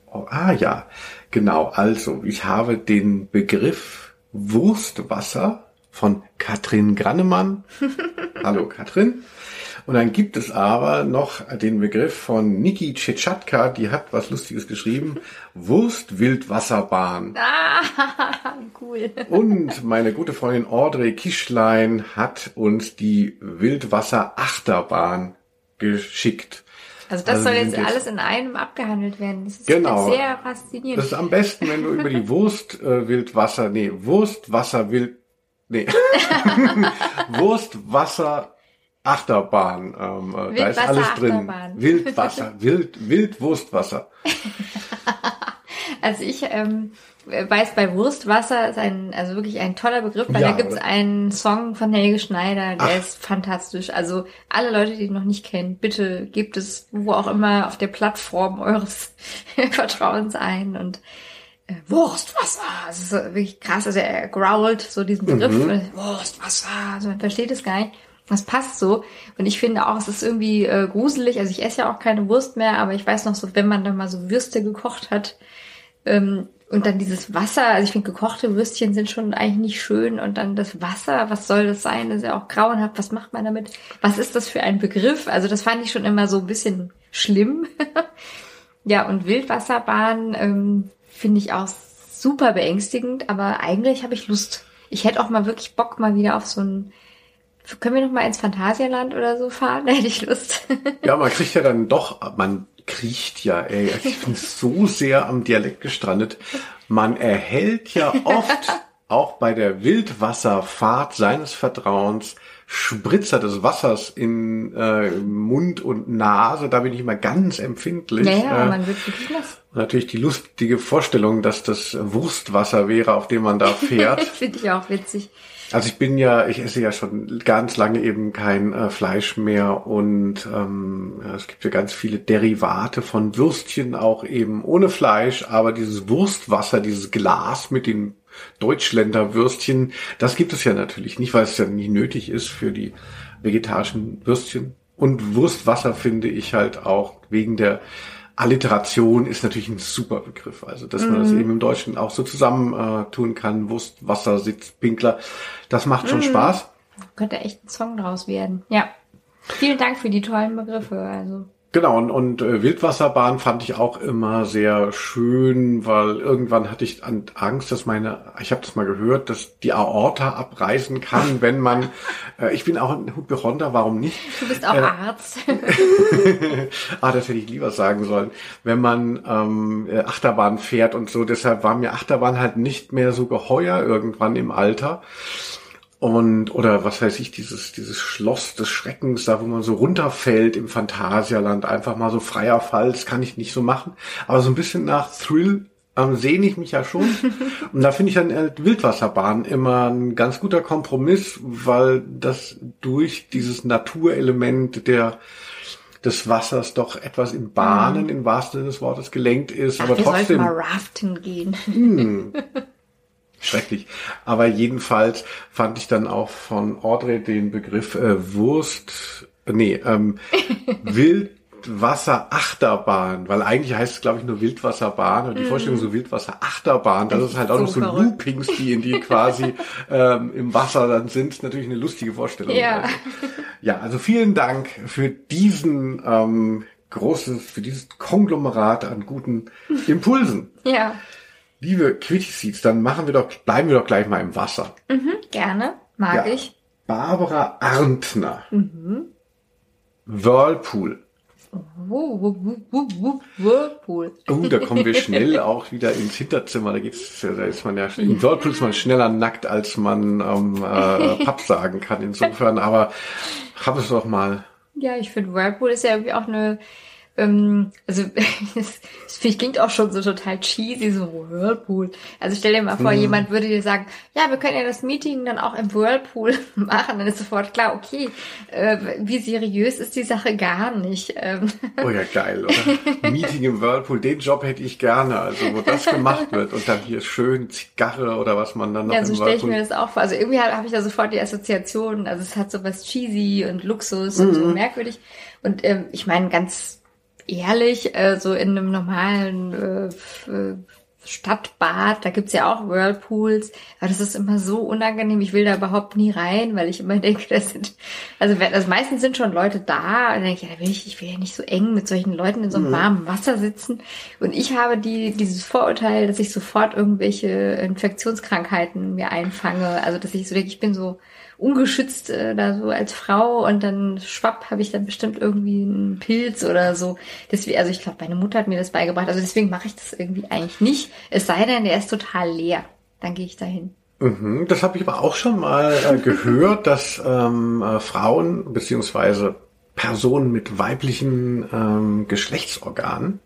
Oh, ah ja, genau. Also, ich habe den Begriff Wurstwasser von Katrin Grannemann. *laughs* Hallo Katrin. Und dann gibt es aber noch den Begriff von Niki Tschetschatka, die hat was Lustiges geschrieben. Wurst-Wildwasserbahn. Ah, *laughs* cool. Und meine gute Freundin Audrey Kischlein hat uns die Wildwasser-Achterbahn geschickt. Also das also soll jetzt, jetzt alles in einem abgehandelt werden. Das ist genau. sehr faszinierend. Das ist am besten, wenn du über die Wurst äh, nee, Wurstwasser Nee, *laughs* Wurstwasser Achterbahn. Ähm, äh, da ist alles drin. Wildwasser, Wild, Wildwurstwasser. *laughs* also ich ähm, weiß, bei Wurstwasser ist ein, also wirklich ein toller Begriff, weil ja, da gibt es einen Song von Helge Schneider, der Ach. ist fantastisch. Also alle Leute, die ihn noch nicht kennen, bitte gebt es wo auch immer auf der Plattform *laughs* eures Vertrauens ein und Wurstwasser. Das ist wirklich krass. Also er growlt so diesen Begriff. Mhm. Wurstwasser. Also man versteht es gar nicht. Das passt so. Und ich finde auch, es ist irgendwie äh, gruselig. Also ich esse ja auch keine Wurst mehr, aber ich weiß noch so, wenn man dann mal so Würste gekocht hat, ähm, und dann dieses Wasser, also ich finde, gekochte Würstchen sind schon eigentlich nicht schön. Und dann das Wasser, was soll das sein? Das ist ja auch grauenhaft. Was macht man damit? Was ist das für ein Begriff? Also das fand ich schon immer so ein bisschen schlimm. *laughs* ja, und Wildwasserbahn ähm, finde ich auch super beängstigend. Aber eigentlich habe ich Lust. Ich hätte auch mal wirklich Bock mal wieder auf so ein können wir noch mal ins Phantasialand oder so fahren? *laughs* Da hätte ich Lust. *laughs* ja, man kriegt ja dann doch, man kriecht ja, ey. Ich *laughs* bin so sehr am Dialekt gestrandet. Man erhält ja oft, auch bei der Wildwasserfahrt seines Vertrauens, Spritzer des Wassers in äh, Mund und Nase, da bin ich immer ganz empfindlich. Ja, ja, äh, man wird wirklich nass. Natürlich die lustige Vorstellung, dass das Wurstwasser wäre, auf dem man da *laughs* fährt. Finde ich auch witzig. Also ich bin ja, ich esse ja schon ganz lange eben kein äh, Fleisch mehr und ähm, es gibt ja ganz viele Derivate von Würstchen auch eben ohne Fleisch, aber dieses Wurstwasser, dieses Glas mit den Deutschländer Würstchen, das gibt es ja natürlich nicht, weil es ja nicht nötig ist für die vegetarischen Würstchen. Und Wurstwasser finde ich halt auch wegen der Alliteration ist natürlich ein super Begriff. Also, dass man das mhm. eben im Deutschen auch so zusammen äh, tun kann. Wurst, Wasser, Sitz, Pinkler. Das macht schon mhm. Spaß. Könnte echt ein Song draus werden. Ja. Vielen Dank für die tollen Begriffe. Also. Genau, und, und äh, Wildwasserbahn fand ich auch immer sehr schön, weil irgendwann hatte ich Angst, dass meine, ich habe das mal gehört, dass die Aorta abreißen kann, *laughs* wenn man, äh, ich bin auch ein Hypochonder, warum nicht? Du bist auch äh, Arzt. *laughs* ah, das hätte ich lieber sagen sollen. Wenn man ähm, äh, Achterbahn fährt und so, deshalb war mir Achterbahn halt nicht mehr so geheuer irgendwann im Alter. Und, oder was weiß ich, dieses, dieses Schloss des Schreckens, da wo man so runterfällt im Phantasialand, einfach mal so freier Fall, das kann ich nicht so machen. Aber so ein bisschen nach Thrill ähm, sehne ich mich ja schon. *laughs* Und da finde ich dann äh, Wildwasserbahn immer ein ganz guter Kompromiss, weil das durch dieses Naturelement der des Wassers doch etwas in Bahnen, mhm. im wahrsten Sinne des Wortes, gelenkt ist, Ach, aber wir trotzdem. mal raften gehen. Hm, *laughs* Schrecklich. Aber jedenfalls fand ich dann auch von Audrey den Begriff äh, Wurst, nee, ähm, *laughs* Wildwasserachterbahn, weil eigentlich heißt es, glaube ich, nur Wildwasserbahn und die mm. Vorstellung so Wildwasserachterbahn, das ist halt auch so noch so. Loopings, die in die quasi *laughs* ähm, im Wasser dann sind, natürlich eine lustige Vorstellung. Ja. Also, ja, also vielen Dank für diesen ähm, großes, für dieses Konglomerat an guten Impulsen. Ja. Liebe Quitty dann machen wir doch, bleiben wir doch gleich mal im Wasser. Mhm, gerne. Mag ja. ich. Barbara Arntner. Mhm. Whirlpool. Whirlpool. Oh, da kommen wir *laughs* schnell auch wieder ins Hinterzimmer. Da geht's, da ist man ja, im Whirlpool ist man schneller nackt, als man ähm, äh, *laughs* Papp sagen kann. Insofern, aber hab es doch mal. Ja, ich finde Whirlpool ist ja irgendwie auch eine ähm, also *laughs* das, das klingt auch schon so total cheesy, so Whirlpool. Also stell dir mal vor, mhm. jemand würde dir sagen, ja, wir können ja das Meeting dann auch im Whirlpool *laughs* machen. Dann ist sofort klar, okay, äh, wie seriös ist die Sache gar nicht. Ähm. Oh ja, geil, oder? *laughs* Meeting im Whirlpool, den Job hätte ich gerne, also wo das gemacht wird und dann hier schön Zigarre oder was man dann noch Ja, so stelle ich mir das auch vor. Also irgendwie habe hab ich da sofort die Assoziation, also es hat so was cheesy und Luxus mhm. und so mhm. merkwürdig. Und ähm, ich meine, ganz ehrlich, äh, so in einem normalen äh, äh, Stadtbad, da gibt's ja auch Whirlpools, aber das ist immer so unangenehm, ich will da überhaupt nie rein, weil ich immer *laughs* denke, das sind, also, also meistens sind schon Leute da und dann denke ich, ja, da will ich, ich will ja nicht so eng mit solchen Leuten in so einem mhm. warmen Wasser sitzen. Und ich habe die, dieses Vorurteil, dass ich sofort irgendwelche Infektionskrankheiten mir einfange, also dass ich so denke, ich bin so ungeschützt äh, da so als Frau und dann schwapp habe ich dann bestimmt irgendwie einen Pilz oder so. Deswegen, also ich glaube, meine Mutter hat mir das beigebracht. Also deswegen mache ich das irgendwie eigentlich nicht. Es sei denn, der ist total leer. Dann gehe ich dahin. Mhm, das habe ich aber auch schon mal äh, gehört, *laughs* dass ähm, äh, Frauen beziehungsweise Personen mit weiblichen ähm, Geschlechtsorganen,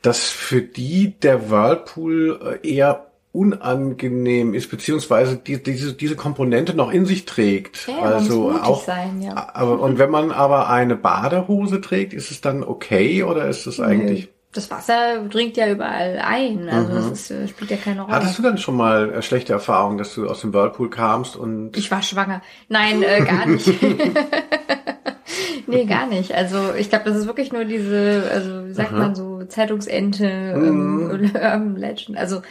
dass für die der Whirlpool äh, eher unangenehm ist, beziehungsweise die, diese, diese Komponente noch in sich trägt. Ja, also auch, sein, ja. aber, und wenn man aber eine Badehose trägt, ist es dann okay oder ist es eigentlich? das Wasser dringt ja überall ein. Also das ist, äh, spielt ja keine Rolle. Hattest du dann schon mal äh, schlechte Erfahrungen, dass du aus dem Whirlpool kamst und Ich war schwanger. Nein, äh, gar nicht. *laughs* *laughs* nee, gar nicht. Also ich glaube, das ist wirklich nur diese, also wie sagt man so, Zeitungsente, ähm, *laughs* Urban Legend. Also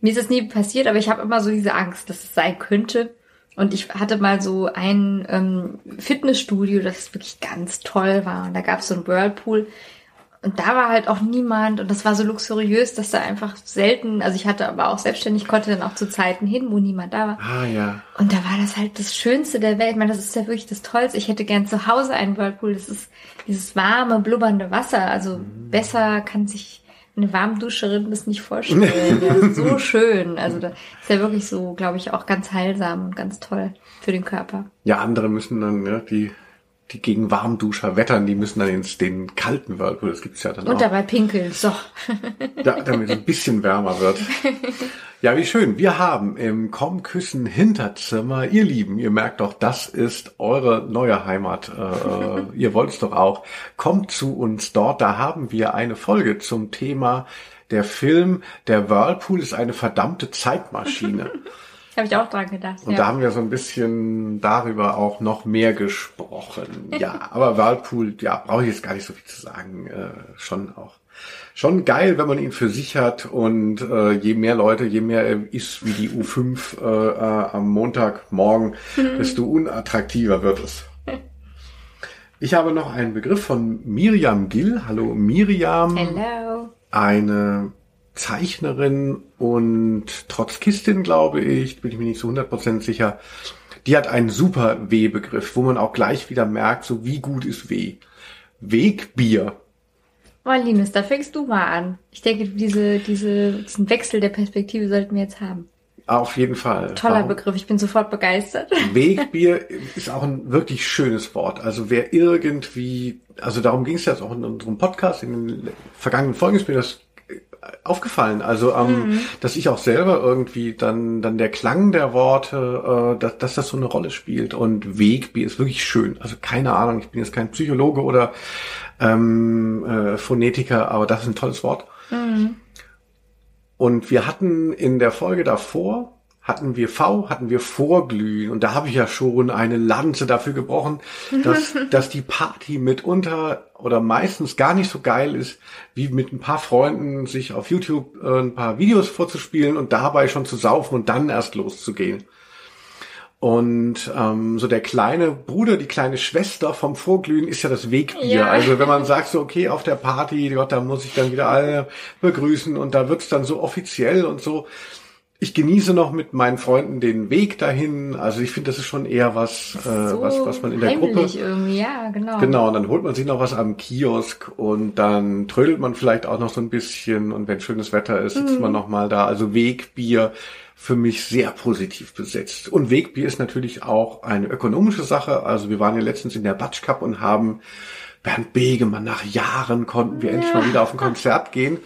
mir ist das nie passiert, aber ich habe immer so diese Angst, dass es sein könnte. Und ich hatte mal so ein ähm, Fitnessstudio, das wirklich ganz toll war. Und da gab es so einen Whirlpool. Und da war halt auch niemand und das war so luxuriös, dass da einfach selten, also ich hatte aber auch selbstständig, konnte dann auch zu Zeiten hin, wo niemand da war. Ah ja. Und da war das halt das Schönste der Welt. Ich meine, das ist ja wirklich das Tollste. Ich hätte gern zu Hause einen Whirlpool. Das ist dieses warme, blubbernde Wasser. Also besser kann sich eine Warmduscherin das nicht vorstellen. ja, das *laughs* so schön. Also da ist ja wirklich so, glaube ich, auch ganz heilsam und ganz toll für den Körper. Ja, andere müssen dann, ja, die, die gegen Warmduscher wettern, die müssen dann ins den kalten Whirlpool, das gibt's ja dann Und auch. dabei pinkeln. So. *laughs* Ja, damit es ein bisschen wärmer wird. Ja, wie schön. Wir haben im Komm Küssen Hinterzimmer, ihr Lieben, ihr merkt doch, das ist eure neue Heimat. Äh, ihr wollt es doch auch. Kommt zu uns dort, da haben wir eine Folge zum Thema der Film Der Whirlpool ist eine verdammte Zeitmaschine. *laughs* Habe ich auch dran gedacht. Und ja. da haben wir so ein bisschen darüber auch noch mehr gesprochen. Ja, aber Whirlpool, ja, brauche ich jetzt gar nicht so viel zu sagen. Äh, schon auch. Schon geil, wenn man ihn für sich hat und äh, je mehr Leute, je mehr er ist wie die U5 äh, äh, am Montagmorgen, desto unattraktiver wird es. Ich habe noch einen Begriff von Miriam Gill. Hallo Miriam Hello. eine Zeichnerin und Trotzkistin, glaube ich, bin ich mir nicht so 100% sicher. Die hat einen super W-Begriff, wo man auch gleich wieder merkt, so wie gut ist W. Wegbier. Oh, Linus, da fängst du mal an. Ich denke, diese, diese, diesen Wechsel der Perspektive sollten wir jetzt haben. Auf jeden Fall. Toller Warum? Begriff, ich bin sofort begeistert. *laughs* Wegbier ist auch ein wirklich schönes Wort. Also wer irgendwie, also darum ging es jetzt auch in unserem Podcast, in den vergangenen Folgen ist mir das aufgefallen. Also, ähm, dass ich auch selber irgendwie dann, dann der Klang der Worte, äh, dass, dass das so eine Rolle spielt. Und Wegbier ist wirklich schön. Also keine Ahnung, ich bin jetzt kein Psychologe oder ähm, äh, Phonetiker, aber das ist ein tolles Wort. Und wir hatten in der Folge davor, hatten wir V, hatten wir Vorglühen. Und da habe ich ja schon eine Lanze dafür gebrochen, dass, *laughs* dass die Party mitunter oder meistens gar nicht so geil ist, wie mit ein paar Freunden sich auf YouTube äh, ein paar Videos vorzuspielen und dabei schon zu saufen und dann erst loszugehen. Und ähm, so der kleine Bruder, die kleine Schwester vom Vorglühen ist ja das Wegbier. Ja. Also wenn man sagt so, *laughs* okay, auf der Party, Gott, da muss ich dann wieder alle begrüßen und da wird's dann so offiziell und so. Ich genieße noch mit meinen Freunden den Weg dahin. Also ich finde, das ist schon eher was, äh, So was, was man in der Gruppe. irgendwie, ja, genau. Genau, und dann holt man sich noch was am Kiosk und dann trödelt man vielleicht auch noch so ein bisschen und wenn schönes Wetter ist, sitzt man noch mal da. Also Wegbier für mich sehr positiv besetzt. Und Wegbier ist natürlich auch eine ökonomische Sache. Also wir waren ja letztens in der Batsch Cup und haben Bernd Begemann, nach Jahren konnten wir endlich mal wieder auf ein *laughs* Konzert gehen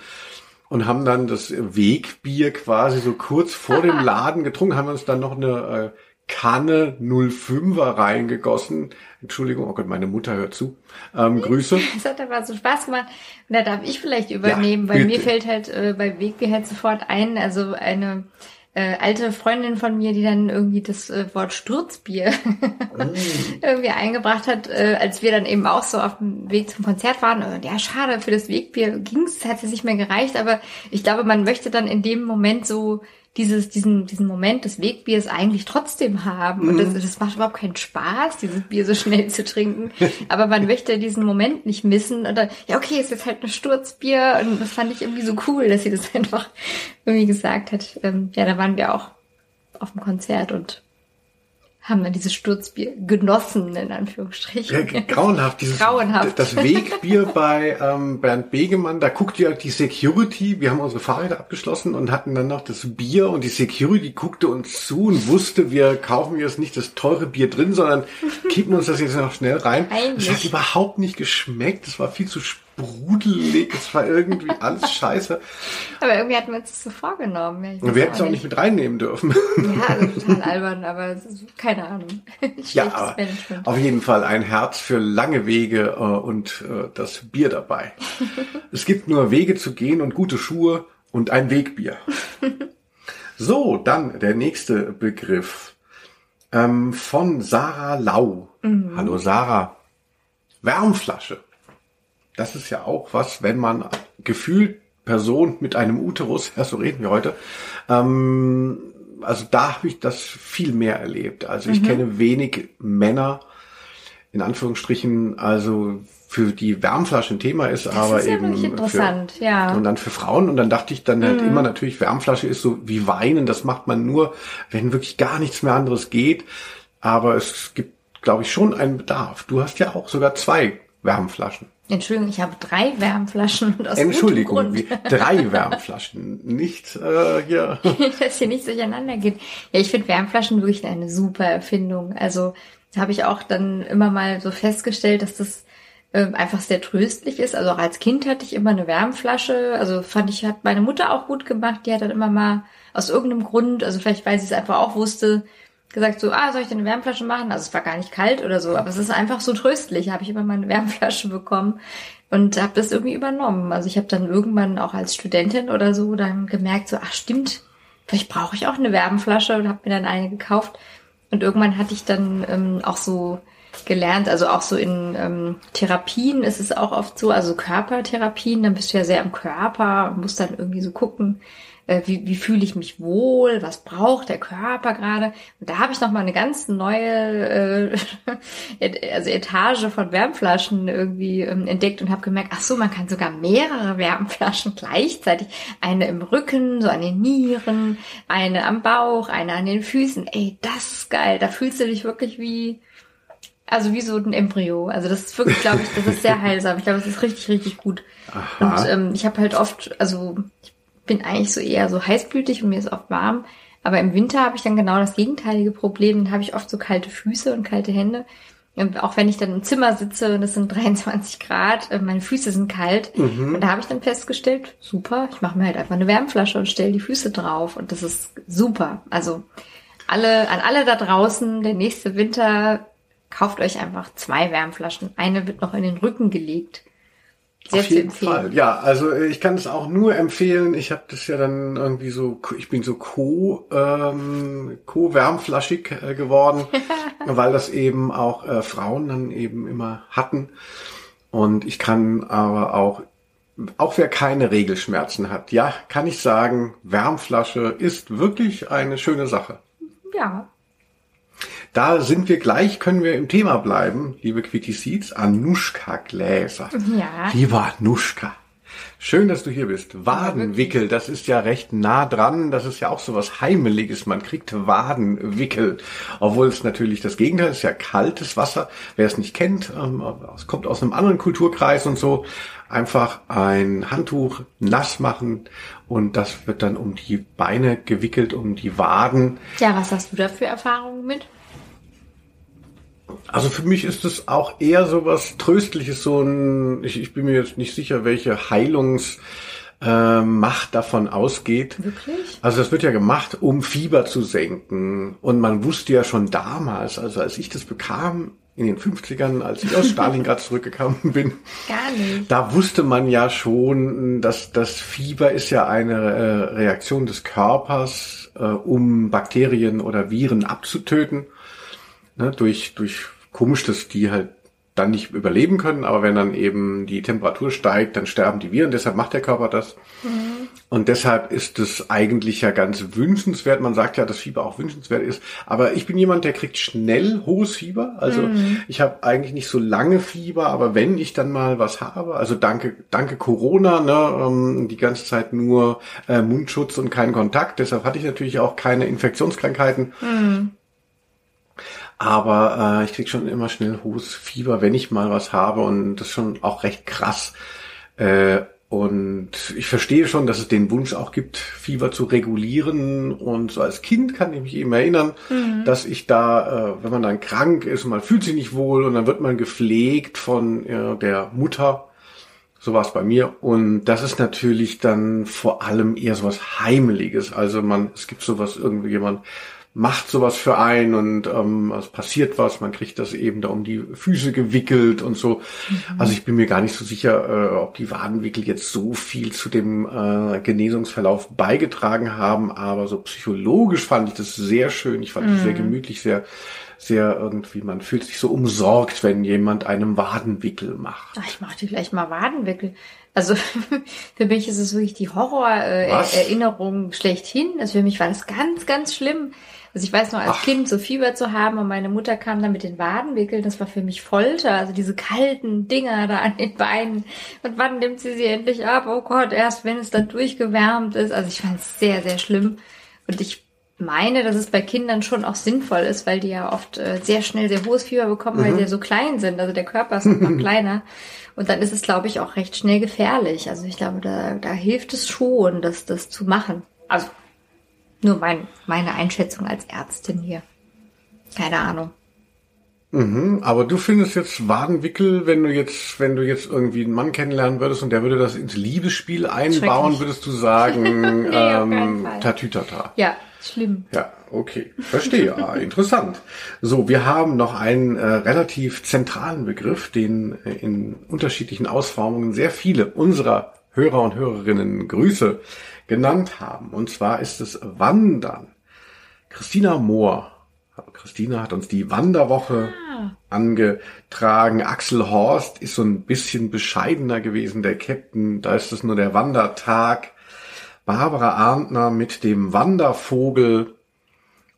und haben dann das Wegbier quasi so kurz vor dem *laughs* Laden getrunken, haben uns dann noch eine äh, Kanne 05er reingegossen. Entschuldigung, oh Gott, meine Mutter hört zu. Ähm, Grüße. *laughs* Das hat aber so Spaß gemacht. Und da darf ich vielleicht übernehmen, Ja, weil mir fällt halt äh, bei Wegbier halt sofort ein, also eine äh, alte Freundin von mir, die dann irgendwie das äh, Wort Sturzbier *laughs* irgendwie eingebracht hat, äh, als wir dann eben auch so auf dem Weg zum Konzert waren. Und ja, schade, für das Wegbier ging's, hat es nicht mehr gereicht, aber ich glaube, man möchte dann in dem Moment so dieses, diesen, diesen Moment des Wegbiers eigentlich trotzdem haben. Und das, das macht überhaupt keinen Spaß, dieses Bier so schnell zu trinken. Aber man möchte diesen Moment nicht missen. Oder, ja, okay, ist jetzt halt ein Sturzbier. Und das fand ich irgendwie so cool, dass sie das *laughs* einfach irgendwie gesagt hat. Ähm, ja, da waren wir auch auf dem Konzert und haben dann dieses Sturzbier genossen, in Anführungsstrichen. Ja, grauenhaft, dieses Grauenhaft. das Wegbier bei ähm, Bernd Begemann, da guckt ja die Security, wir haben unsere Fahrräder abgeschlossen und hatten dann noch das Bier und die Security guckte uns zu und wusste, wir kaufen jetzt nicht das teure Bier drin, sondern kippen uns das jetzt noch schnell rein. Es Heimlich. hat überhaupt nicht geschmeckt, es war viel zu sprudelig, es war irgendwie alles scheiße. *laughs* Aber irgendwie hatten wir uns das so vorgenommen. Ja, wir hätten es auch nicht mit reinnehmen dürfen. Ja, also total *laughs* albern, aber keine Ahnung. *laughs* Ja, aber Management. auf jeden Fall ein Herz für lange Wege äh, und äh, das Bier dabei. es gibt nur Wege zu gehen und gute Schuhe und ein Wegbier. so, dann der nächste Begriff ähm, von Sarah Lau. Hallo Sarah. Wärmflasche. Das ist ja auch was, wenn man gefühlt Person mit einem Uterus, *laughs* ja, so reden wir heute, ähm, also da habe ich das viel mehr erlebt. Also ich kenne wenig Männer, in Anführungsstrichen, also für die Wärmflasche ein Thema ist, aber ist ja eben interessant, für, ja. und dann für Frauen und dann dachte ich dann halt immer natürlich Wärmflasche ist so wie Weinen, das macht man nur, wenn wirklich gar nichts mehr anderes geht, aber es gibt glaube ich schon einen Bedarf. Du hast ja auch sogar zwei Wärmflaschen. Entschuldigung, ich habe drei Wärmflaschen und aus Entschuldigung, Grund, drei Wärmflaschen, nicht äh, hier. *laughs* dass hier nicht durcheinander geht. Ja, ich finde Wärmflaschen wirklich eine super Erfindung. Also habe ich auch dann immer mal so festgestellt, dass das ähm, einfach sehr tröstlich ist. Also auch als Kind hatte ich immer eine Wärmflasche. Also fand ich, hat meine Mutter auch gut gemacht. Die hat dann immer mal aus irgendeinem Grund, also vielleicht weil sie es einfach auch wusste, gesagt so, ah, soll ich dir eine Wärmflasche machen? Also es war gar nicht kalt oder so, aber es ist einfach so tröstlich. Habe ich immer mal eine Wärmflasche bekommen und habe das irgendwie übernommen. Also ich habe dann irgendwann auch als Studentin oder so dann gemerkt, so, ach stimmt, vielleicht brauche ich auch eine Wärmflasche und habe mir dann eine gekauft. Und irgendwann hatte ich dann ähm, auch so gelernt, also auch so in ähm, Therapien ist es auch oft so, also Körpertherapien, dann bist du ja sehr im Körper und musst dann irgendwie so gucken, äh, wie, wie fühle ich mich wohl, was braucht der Körper gerade. Und da habe ich nochmal eine ganz neue äh, *laughs* also Etage von Wärmflaschen irgendwie ähm, entdeckt und habe gemerkt, ach so, man kann sogar mehrere Wärmflaschen *laughs* gleichzeitig. Eine im Rücken, so an den Nieren, eine am Bauch, eine an den Füßen. Ey, das ist geil. Da fühlst du dich wirklich wie, also wie so ein Embryo. Also das ist wirklich, glaube ich, das ist sehr *laughs* heilsam. Ich glaube, es ist richtig, richtig gut. Aha. Und ähm, ich habe halt oft, also ich bin eigentlich so eher so heißblütig und mir ist oft warm. Aber im Winter habe ich dann genau das gegenteilige Problem. Dann habe ich oft so kalte Füße und kalte Hände. Und auch wenn ich dann im Zimmer sitze und es sind *laughs* 23 Grad, äh, meine Füße sind kalt. Und da habe ich dann festgestellt, super, ich mache mir halt einfach eine Wärmflasche und stelle die Füße drauf. Und das ist super. Also alle, an alle da draußen, der nächste Winter, kauft euch einfach zwei Wärmflaschen. Eine wird noch in den Rücken gelegt. Sehr Auf jeden empfehlen. Fall. Ja, also äh, ich kann es auch nur empfehlen. Ich habe das ja dann irgendwie so, ich bin so co ähm, co wärmflaschig äh, geworden, *laughs* weil das eben auch äh, Frauen dann eben immer hatten. Und ich kann aber auch auch wer keine Regelschmerzen hat, ja, kann ich sagen, Wärmflasche ist wirklich eine schöne Sache. Ja, Da sind wir gleich, können wir im Thema bleiben, liebe Quickie Seeds, Anuschka-Gläser. Ja. Liebe Anuschka, schön, dass du hier bist. Wadenwickel, das ist ja recht nah dran, das ist ja auch so was Heimeliges, man kriegt Wadenwickel. Obwohl es natürlich das Gegenteil ist, ja kaltes Wasser. Wer es nicht kennt, ähm, es kommt aus einem anderen Kulturkreis und so, einfach ein Handtuch nass machen und das wird dann um die Beine gewickelt, um die Waden. Ja, was hast du da für Erfahrungen mit? Also für mich ist es auch eher so was Tröstliches, so ein, ich, ich bin mir jetzt nicht sicher, welche Heilungsmacht äh, Macht davon ausgeht. Wirklich? Also das wird ja gemacht, um Fieber zu senken. Und man wusste ja schon damals, also als ich das bekam, in den 50ern, als ich aus *laughs* Stalingrad zurückgekommen bin, Gar nicht. da wusste man ja schon, dass das Fieber ist ja eine äh, Reaktion des Körpers, äh, um Bakterien oder Viren abzutöten. Ne, durch, durch komisch, dass die halt dann nicht überleben können, aber wenn dann eben die Temperatur steigt, dann sterben die Viren, deshalb macht der Körper das. Und deshalb ist es eigentlich ja ganz wünschenswert. Man sagt ja, dass Fieber auch wünschenswert ist. Aber ich bin jemand, der kriegt schnell hohes Fieber. Also ich habe eigentlich nicht so lange Fieber, aber wenn ich dann mal was habe, also danke, danke Corona, ne, ähm, die ganze Zeit nur äh, Mundschutz und keinen Kontakt. Deshalb hatte ich natürlich auch keine Infektionskrankheiten. Aber äh, ich krieg schon immer schnell hohes Fieber, wenn ich mal was habe und das ist schon auch recht krass. Äh, und ich verstehe schon, dass es den Wunsch auch gibt, Fieber zu regulieren. Und so als Kind kann ich mich eben erinnern, dass ich da, äh, wenn man dann krank ist, man fühlt sich nicht wohl und dann wird man gepflegt von äh, der Mutter. So war es bei mir. Und das ist natürlich dann vor allem eher sowas Heimeliges. Also man, es gibt sowas, irgendwie jemand macht sowas für einen und ähm, es passiert was, man kriegt das eben da um die Füße gewickelt und so. Mhm. Also ich bin mir gar nicht so sicher, äh, ob die Wadenwickel jetzt so viel zu dem äh, Genesungsverlauf beigetragen haben, aber so psychologisch fand ich das sehr schön. Ich fand mhm. sehr gemütlich, sehr sehr irgendwie, man fühlt sich so umsorgt, wenn jemand einem Wadenwickel macht. Ach, ich mach dir gleich mal Wadenwickel. Also *laughs* für mich ist es wirklich die Horror-Erinnerung äh, schlechthin. Also für mich war das ganz, ganz schlimm. Also ich weiß noch, als Ach. Kind so Fieber zu haben und meine Mutter kam dann mit den Wadenwickeln, das war für mich Folter. Also diese kalten Dinger da an den Beinen. Und wann nimmt sie sie endlich ab? Oh Gott, erst wenn es dann durchgewärmt ist. Also ich fand es sehr, sehr schlimm. Und ich meine, dass es bei Kindern schon auch sinnvoll ist, weil die ja oft äh, sehr schnell sehr hohes Fieber bekommen, mhm. weil sie ja so klein sind. Also der Körper ist noch *laughs* kleiner. Und dann ist es, glaube ich, auch recht schnell gefährlich. Also ich glaube, da, da hilft es schon, das, das zu machen. Also nur mein, meine Einschätzung als Ärztin hier. Keine Ahnung. Mhm, aber du findest jetzt Wadenwickel, wenn du jetzt, wenn du jetzt irgendwie einen Mann kennenlernen würdest und der würde das ins Liebesspiel einbauen, würdest du sagen, *laughs* nee, ähm, Tatütata. Ja, schlimm. Ja, okay. Verstehe. ah, *laughs* interessant. So, wir haben noch einen äh, relativ zentralen Begriff, den äh, in unterschiedlichen Ausformungen sehr viele unserer Hörer und Hörerinnen Grüße genannt haben. Und zwar ist es Wandern. Christina Mohr Christina hat uns die Wanderwoche ah. angetragen. Axel Horst ist so ein bisschen bescheidener gewesen, der Captain. Da ist es nur der Wandertag. Barbara Arndtner mit dem Wandervogel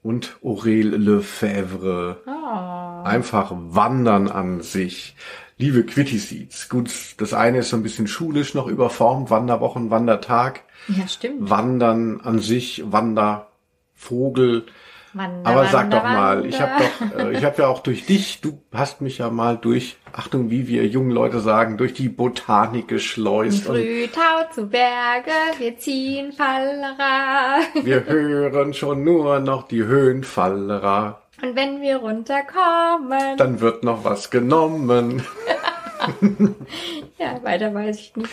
und Aurel Lefebvre. Oh. Einfach Wandern an sich. Liebe Quitty Gut, das eine ist so ein bisschen schulisch noch überformt. Wanderwochen, Wandertag. Ja, stimmt. Wandern an sich, Wandervogel. Wander, Aber sag Wander, doch mal, Wander. ich habe doch, äh, ich habe ja auch durch dich, du hast mich ja mal durch, Achtung, wie wir jungen Leute sagen, durch die Botanik geschleust. Frühtau zu Berge, wir ziehen Fallera. Wir hören schon nur noch die Höhenfallera. Und wenn wir runterkommen, dann wird noch was genommen. *laughs* *laughs* ja, weiter weiß ich nicht.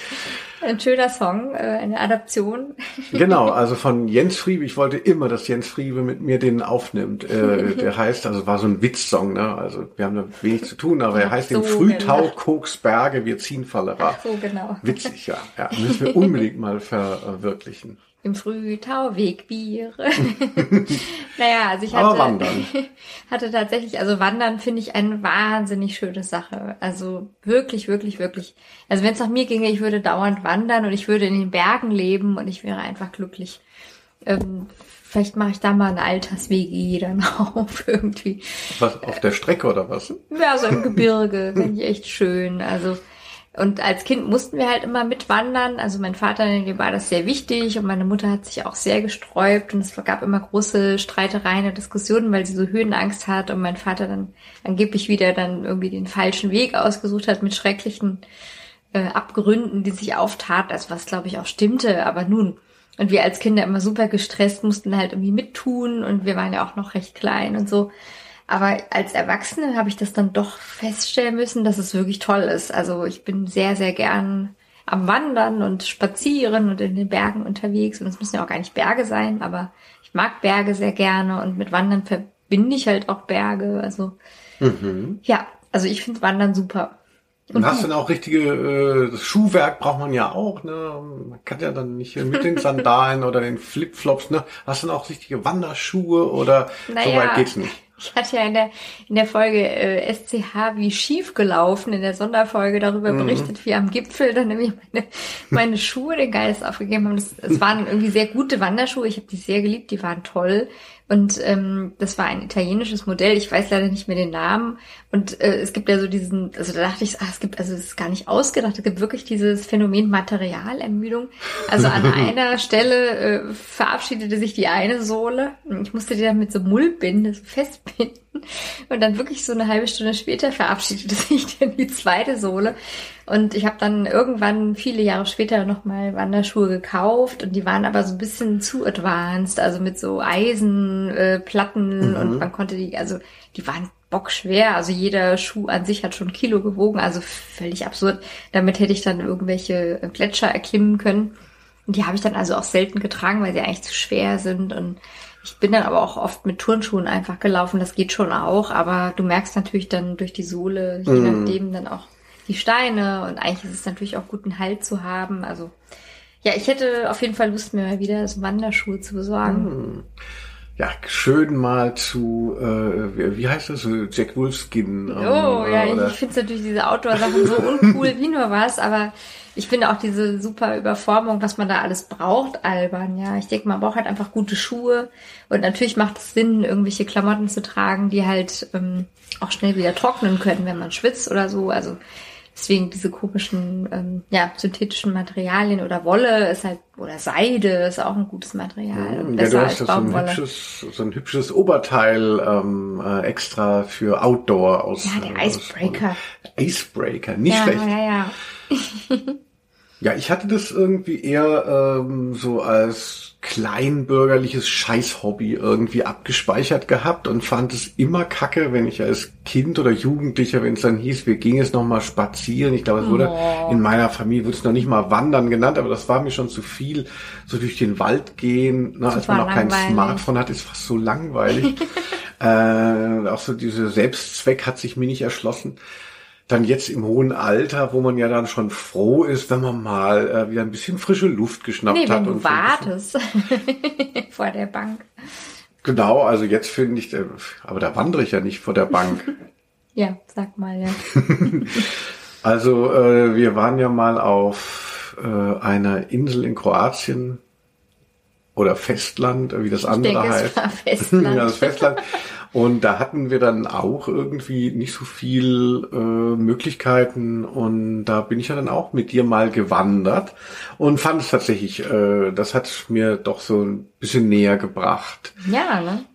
Ein schöner Song, äh, eine Adaption. genau, also von Jens Friebe. Ich wollte immer, dass Jens Friebe mit mir den aufnimmt. Äh, *laughs* der heißt, also war so ein Witzsong, ne? Also wir haben da wenig zu tun, aber er heißt so, den Frühtau genau. Koksberge, wir ziehen Fallera. So genau. Witzig, ja. ja. Müssen wir unbedingt mal verwirklichen im Frühtau Wegbiere. *laughs* naja, also ich hatte, *laughs* hatte tatsächlich, also Wandern finde ich eine wahnsinnig schöne Sache. Also wirklich, wirklich, wirklich. Also wenn es nach mir ginge, ich würde dauernd wandern und ich würde in den Bergen leben und ich wäre einfach glücklich. Ähm, vielleicht mache ich da mal eine Alters-WG dann *laughs* auf irgendwie. Was, auf der Strecke oder was? Ja, so im Gebirge, finde ich echt schön. Also und als Kind mussten wir halt immer mitwandern. Also mein Vater, dem war das sehr wichtig und meine Mutter hat sich auch sehr gesträubt und es gab immer große Streitereien und Diskussionen, weil sie so Höhenangst hat und mein Vater dann angeblich wieder dann irgendwie den falschen Weg ausgesucht hat mit schrecklichen äh, Abgründen, die sich auftat, also was glaube ich auch stimmte, aber nun. Und wir als Kinder immer super gestresst mussten halt irgendwie mittun und wir waren ja auch noch recht klein und so. Aber als Erwachsene habe ich das dann doch feststellen müssen, dass es wirklich toll ist. Also ich bin sehr, sehr gern am Wandern und spazieren und in den Bergen unterwegs. Und es müssen ja auch gar nicht Berge sein, aber ich mag Berge sehr gerne und mit Wandern verbinde ich halt auch Berge. Also mhm. ja, also ich finde Wandern super. Und hast du dann auch richtige, äh, das Schuhwerk braucht man ja auch, ne? Man kann ja dann nicht mit den Sandalen oder den Flipflops, ne? Hast du dann auch richtige Wanderschuhe oder naja, so weit geht's nicht? Ich hatte ja in der, in der Folge äh, SCH wie schief gelaufen, in der Sonderfolge darüber mhm. berichtet, wie am Gipfel dann nämlich meine, meine Schuhe den Geist aufgegeben haben. Es waren irgendwie sehr gute Wanderschuhe. Ich habe die sehr geliebt, die waren toll. Und ähm, das war ein italienisches Modell. Ich weiß leider nicht mehr den Namen. Und äh, es gibt ja so diesen, also da dachte ich, ah, es gibt, also es ist gar nicht ausgedacht. Es gibt wirklich dieses Phänomen Materialermüdung. Also an *laughs* einer Stelle äh, verabschiedete sich die eine Sohle. Ich musste die dann mit so Mullbinde so festbinden. Und dann wirklich so eine halbe Stunde später verabschiedete sich dann die zweite Sohle. Und ich habe dann irgendwann viele Jahre später nochmal Wanderschuhe gekauft und die waren aber so ein bisschen zu advanced, also mit so Eisenplatten äh, mhm. und man konnte die, also die waren bockschwer. Also jeder Schuh an sich hat schon ein Kilo gewogen, also völlig absurd. Damit hätte ich dann irgendwelche Gletscher erklimmen können. Und die habe ich dann also auch selten getragen, weil sie eigentlich zu schwer sind. Und ich bin dann aber auch oft mit Turnschuhen einfach gelaufen. Das geht schon auch, aber du merkst natürlich dann durch die Sohle, je mm. nachdem dann auch die Steine. Und eigentlich ist es natürlich auch gut, einen Halt zu haben. Also ja, ich hätte auf jeden Fall Lust, mir mal wieder so Wanderschuhe zu besorgen. Mm ja, schön mal zu, äh, wie heißt das, Jack Wolfskin. Ähm, oh, ja, oder? ich finde natürlich diese Outdoor-Sachen so uncool wie nur was, aber ich finde auch diese super Überformung, was man da alles braucht, albern, ja. Ich denke, man braucht halt einfach gute Schuhe und natürlich macht es Sinn, irgendwelche Klamotten zu tragen, die halt ähm, auch schnell wieder trocknen können, wenn man schwitzt oder so. Also Deswegen diese komischen, ähm, ja, synthetischen Materialien oder Wolle ist halt, oder Seide ist auch ein gutes Material. Ja, du hast ja so ein hübsches, so ein hübsches Oberteil ähm, äh, extra für Outdoor aus. Ja, der Icebreaker. Aus, Icebreaker, nicht ja, schlecht. Ja, ja. *laughs* ja, ich hatte das irgendwie eher ähm, so als kleinbürgerliches Scheißhobby irgendwie abgespeichert gehabt und fand es immer kacke, wenn ich als Kind oder Jugendlicher, wenn es dann hieß, wir gingen jetzt noch mal spazieren. Ich glaube, es wurde oh. in meiner Familie wurde es noch nicht mal wandern genannt, aber das war mir schon zu viel, so durch den Wald gehen, ne, als man noch kein Smartphone hat, ist fast so langweilig. *laughs* äh, auch so dieser Selbstzweck hat sich mir nicht erschlossen dann jetzt im hohen Alter, wo man ja dann schon froh ist, wenn man mal äh, wieder ein bisschen frische Luft geschnappt nee, hat. Wenn du wartest *laughs* vor der Bank. Genau, also jetzt finde ich, äh, aber da wandere ich ja nicht vor der Bank. *laughs* ja, sag mal, ja. *laughs* also äh, wir waren ja mal auf äh, einer Insel in Kroatien oder Festland, wie das andere denke, heißt. Es war Festland. ja, das Festland. Und da hatten wir dann auch irgendwie nicht so viel äh, Möglichkeiten und da bin ich ja dann auch mit dir mal gewandert und fand es tatsächlich, äh, das hat mir doch so ein bisschen näher gebracht. Ja, ne?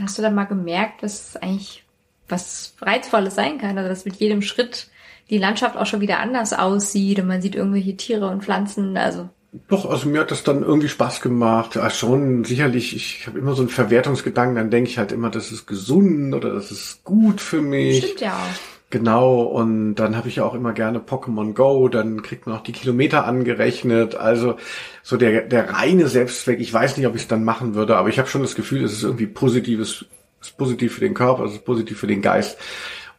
Hast du dann mal gemerkt, dass eigentlich was Reizvolles sein kann, also dass mit jedem Schritt die Landschaft auch schon wieder anders aussieht und man sieht irgendwelche Tiere und Pflanzen, also doch, also mir hat das dann irgendwie Spaß gemacht. Ja, schon sicherlich, ich habe immer so einen Verwertungsgedanken, dann denke ich halt immer, das ist gesund oder das ist gut für mich. Stimmt ja auch. Genau, und dann habe ich ja auch immer gerne Pokémon Go, dann kriegt man auch die Kilometer angerechnet. Also so der, der reine Selbstzweck, ich weiß nicht, ob ich es dann machen würde, aber ich habe schon das Gefühl, es ist irgendwie positives, ist positiv für den Körper, es ist positiv für den Geist.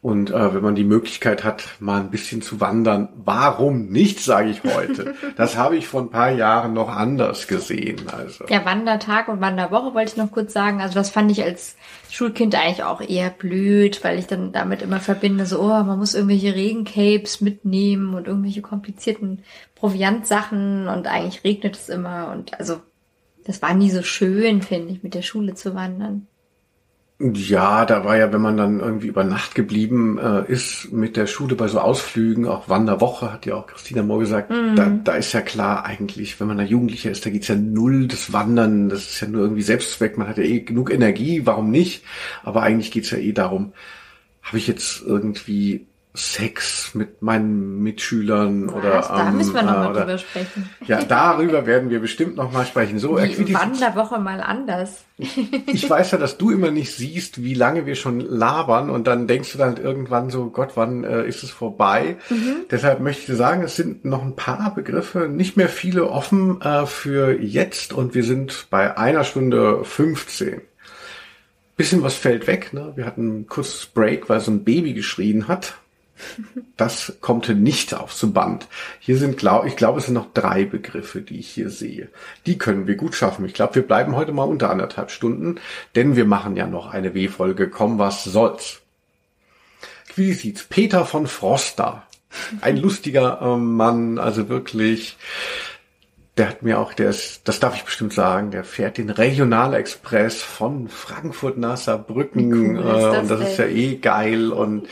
Und äh, wenn man die Möglichkeit hat, mal ein bisschen zu wandern, warum nicht, sage ich heute. *laughs* Das habe ich vor ein paar Jahren noch anders gesehen. Also. Ja, Wandertag und Wanderwoche wollte ich noch kurz sagen. Also das fand ich als Schulkind eigentlich auch eher blöd, weil ich dann damit immer verbinde, so, oh, man muss irgendwelche Regencapes mitnehmen und irgendwelche komplizierten Proviantsachen und eigentlich regnet es immer. Und also das war nie so schön, finde ich, mit der Schule zu wandern. Ja, da war ja, wenn man dann irgendwie über Nacht geblieben äh, ist mit der Schule bei so Ausflügen, auch Wanderwoche, hat ja auch Christina Mohr gesagt, mm. da, da ist ja klar eigentlich, wenn man da Jugendlicher ist, da geht's ja null das Wandern, das ist ja nur irgendwie Selbstzweck, man hat ja eh genug Energie, warum nicht? Aber eigentlich geht's ja eh darum, habe ich jetzt irgendwie Sex mit meinen Mitschülern Was? oder da ähm, müssen wir noch mal oder, drüber sprechen. Ja, darüber werden wir bestimmt noch mal sprechen. So, Die Wanderwoche mal anders. ich weiß ja, dass du immer nicht siehst, wie lange wir schon labern und dann denkst du dann halt irgendwann so, Gott, wann äh, ist es vorbei? Mhm. Deshalb möchte ich dir sagen, es sind noch ein paar Begriffe, nicht mehr viele offen äh, für jetzt und wir sind bei einer Stunde 15 bisschen was fällt weg. Ne? Wir hatten ein kurzes Break, weil so ein Baby geschrien hat. Das kommt nicht aufs Band. Hier sind, glaub, ich glaube, es sind noch drei Begriffe, die ich hier sehe. Die können wir gut schaffen. Ich glaube, wir bleiben heute mal unter anderthalb Stunden, denn wir machen ja noch eine W-Folge. Komm, was soll's. Wie sieht's? Peter von Froster. Ein lustiger äh, Mann, also wirklich. Der hat mir auch, der ist, das darf ich bestimmt sagen, der fährt den Regionalexpress von Frankfurt nach Saarbrücken. Cool äh, und das ey? ist ja eh geil und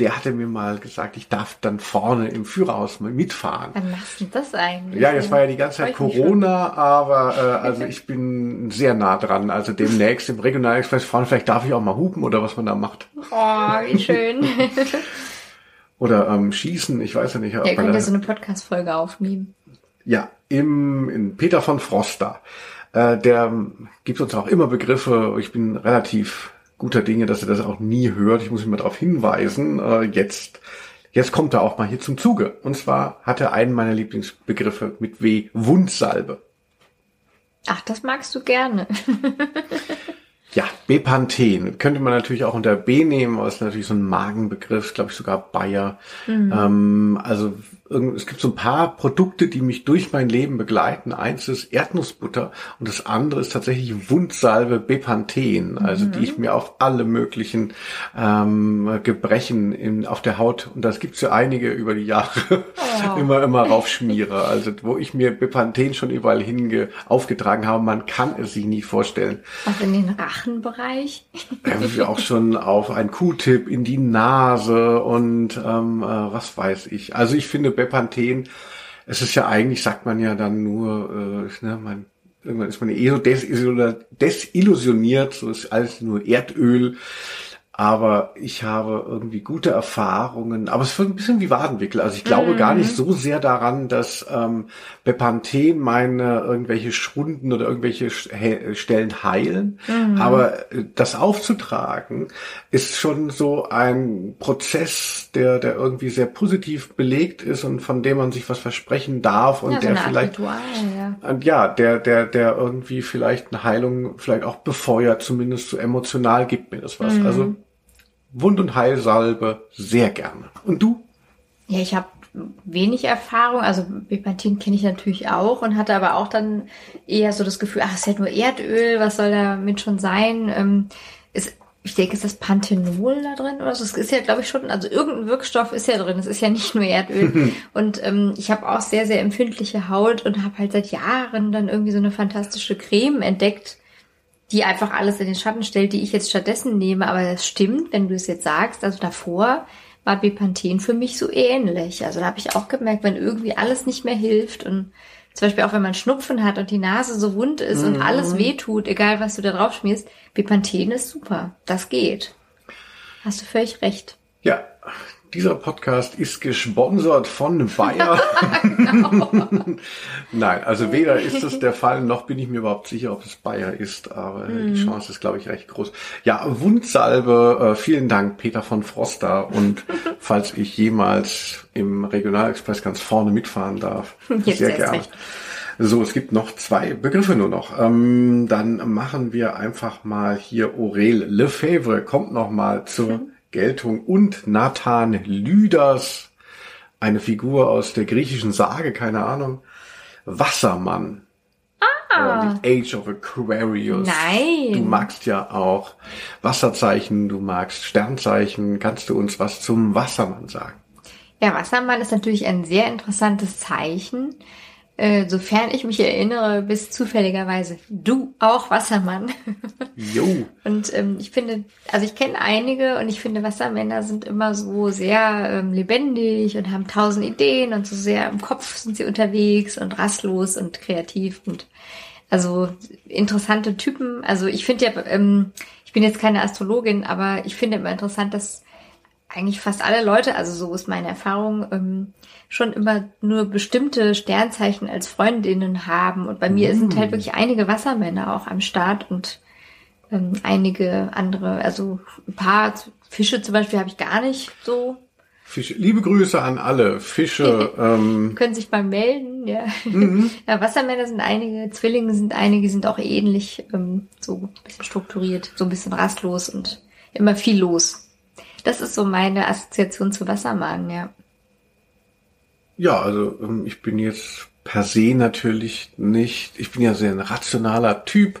der hatte mir mal gesagt, ich darf dann vorne im Führerhaus mitfahren. Wann machst du das eigentlich? Ja, jetzt war ja die ganze Zeit Corona, aber äh, also ich bin sehr nah dran. Also demnächst im Regionalexpress fahren, vielleicht darf ich auch mal hupen oder was man da macht. Oh, wie schön. *laughs* oder ähm, schießen, ich weiß ja nicht. Ja, könnt ihr so eine Podcast-Folge aufnehmen. Ja, im in Peter von Froster. Äh, der gibt uns auch immer Begriffe. Ich bin relativ guter Dinge, dass er das auch nie hört. Ich muss ihn mal darauf hinweisen. Äh, jetzt, jetzt kommt er auch mal hier zum Zuge. Und zwar hat er einen meiner Lieblingsbegriffe mit W, Wundsalbe. Ach, das magst du gerne. *laughs* Ja, Bepanthen könnte man natürlich auch unter B nehmen, aber ist natürlich so ein Magenbegriff, glaube ich sogar Bayer. Mhm. Ähm, also es gibt so ein paar Produkte, die mich durch mein Leben begleiten. Eins ist Erdnussbutter und das andere ist tatsächlich Wundsalbe Bepanthen, also mhm. die ich mir auf alle möglichen ähm, Gebrechen in, auf der Haut, und das gibt's ja einige über die Jahre, oh. *laughs* immer, immer raufschmiere. Also wo ich mir Bepanthen schon überall hinge aufgetragen habe, man kann es sich nie vorstellen. Auch in den Rachenbereich? ja, auch schon auf ein Q-Tip in die Nase und ähm, äh, was weiß ich. Also ich finde Bepanthen, es ist ja eigentlich, sagt man ja dann nur, äh, ne, man, irgendwann ist man eh so desillusioniert, so ist alles nur Erdöl aber ich habe irgendwie gute Erfahrungen. Aber es wird ein bisschen wie Wadenwickel. Also ich glaube mhm. gar nicht so sehr daran, dass ähm, Bepanthen meine irgendwelche Schrunden oder irgendwelche Stellen heilen. Mhm. Aber äh, das aufzutragen ist schon so ein Prozess, der, der irgendwie sehr positiv belegt ist und von dem man sich was versprechen darf und ja, der vielleicht Ritual, ja. ja, der, der, der irgendwie vielleicht eine Heilung vielleicht auch befeuert, zumindest so emotional gibt mir das was. Mhm. Also Wund- und Heilsalbe sehr gerne. Und du? Ja, ich habe wenig Erfahrung. Also Bepanthen kenne ich natürlich auch und hatte aber auch dann eher so das Gefühl, ach, es ist ja nur Erdöl, was soll damit schon sein? Ähm, ist, ich denke, ist das Panthenol da drin oder so? Es ist ja, glaube ich, schon, also irgendein Wirkstoff ist ja drin. Es ist ja nicht nur Erdöl. *laughs* und ähm, ich habe auch sehr, sehr empfindliche Haut und habe halt seit Jahren dann irgendwie so eine fantastische Creme entdeckt, die einfach alles in den Schatten stellt, die ich jetzt stattdessen nehme. Aber das stimmt, wenn du es jetzt sagst. Also davor war Bepanthen für mich so ähnlich. Also da habe ich auch gemerkt, wenn irgendwie alles nicht mehr hilft und zum Beispiel auch wenn man Schnupfen hat und die Nase so wund ist mhm. und alles wehtut, egal was du da drauf schmierst, Bepanthen ist super. Das geht. Hast du völlig recht. Ja, dieser Podcast ist gesponsert von Bayer. *laughs* genau. Nein, also weder ist es der Fall, noch bin ich mir überhaupt sicher, ob es Bayer ist, aber mhm. die Chance ist, glaube ich, recht groß. Ja, Wundsalbe, äh, vielen Dank, Peter von Froster. Und *laughs* falls ich jemals im Regionalexpress ganz vorne mitfahren darf, *laughs* Jetzt sehr gerne. Recht. So, es gibt noch zwei Begriffe nur noch. Ähm, dann machen wir einfach mal hier Aurel Lefebvre kommt noch mal zur. Geltung und Nathan Lüders, eine Figur aus der griechischen Sage, keine Ahnung, Wassermann. Ah. The Age of Aquarius. Nein. Du magst ja auch Wasserzeichen, du magst Sternzeichen. Kannst du uns was zum Wassermann sagen? Ja, Wassermann ist natürlich ein sehr interessantes Zeichen. Äh, sofern ich mich erinnere, bist zufälligerweise du auch Wassermann. Jo. *laughs* und ähm, ich finde, also ich kenne einige und ich finde, Wassermänner sind immer so sehr ähm, lebendig und haben tausend Ideen und so sehr im Kopf sind sie unterwegs und rastlos und kreativ und also interessante Typen. Also ich finde ja, ähm, ich bin jetzt keine Astrologin, aber ich finde immer interessant, dass eigentlich fast alle Leute, also so ist meine Erfahrung, ähm, schon immer nur bestimmte Sternzeichen als Freundinnen haben. Und bei mir mm. sind halt wirklich einige Wassermänner auch am Start und ähm, einige andere, also ein paar Fische zum Beispiel habe ich gar nicht so. Fische. Liebe Grüße an alle Fische. *laughs* ähm. Können sich mal melden, ja. Mhm. *laughs* ja. Wassermänner sind einige, Zwillinge sind einige, sind auch ähnlich, ähm, so ein bisschen strukturiert, so ein bisschen rastlos und immer viel los. Das ist so meine Assoziation zu Wassermann, ja. Ja, also ähm, ich bin jetzt per se natürlich nicht, ich bin ja sehr ein rationaler Typ,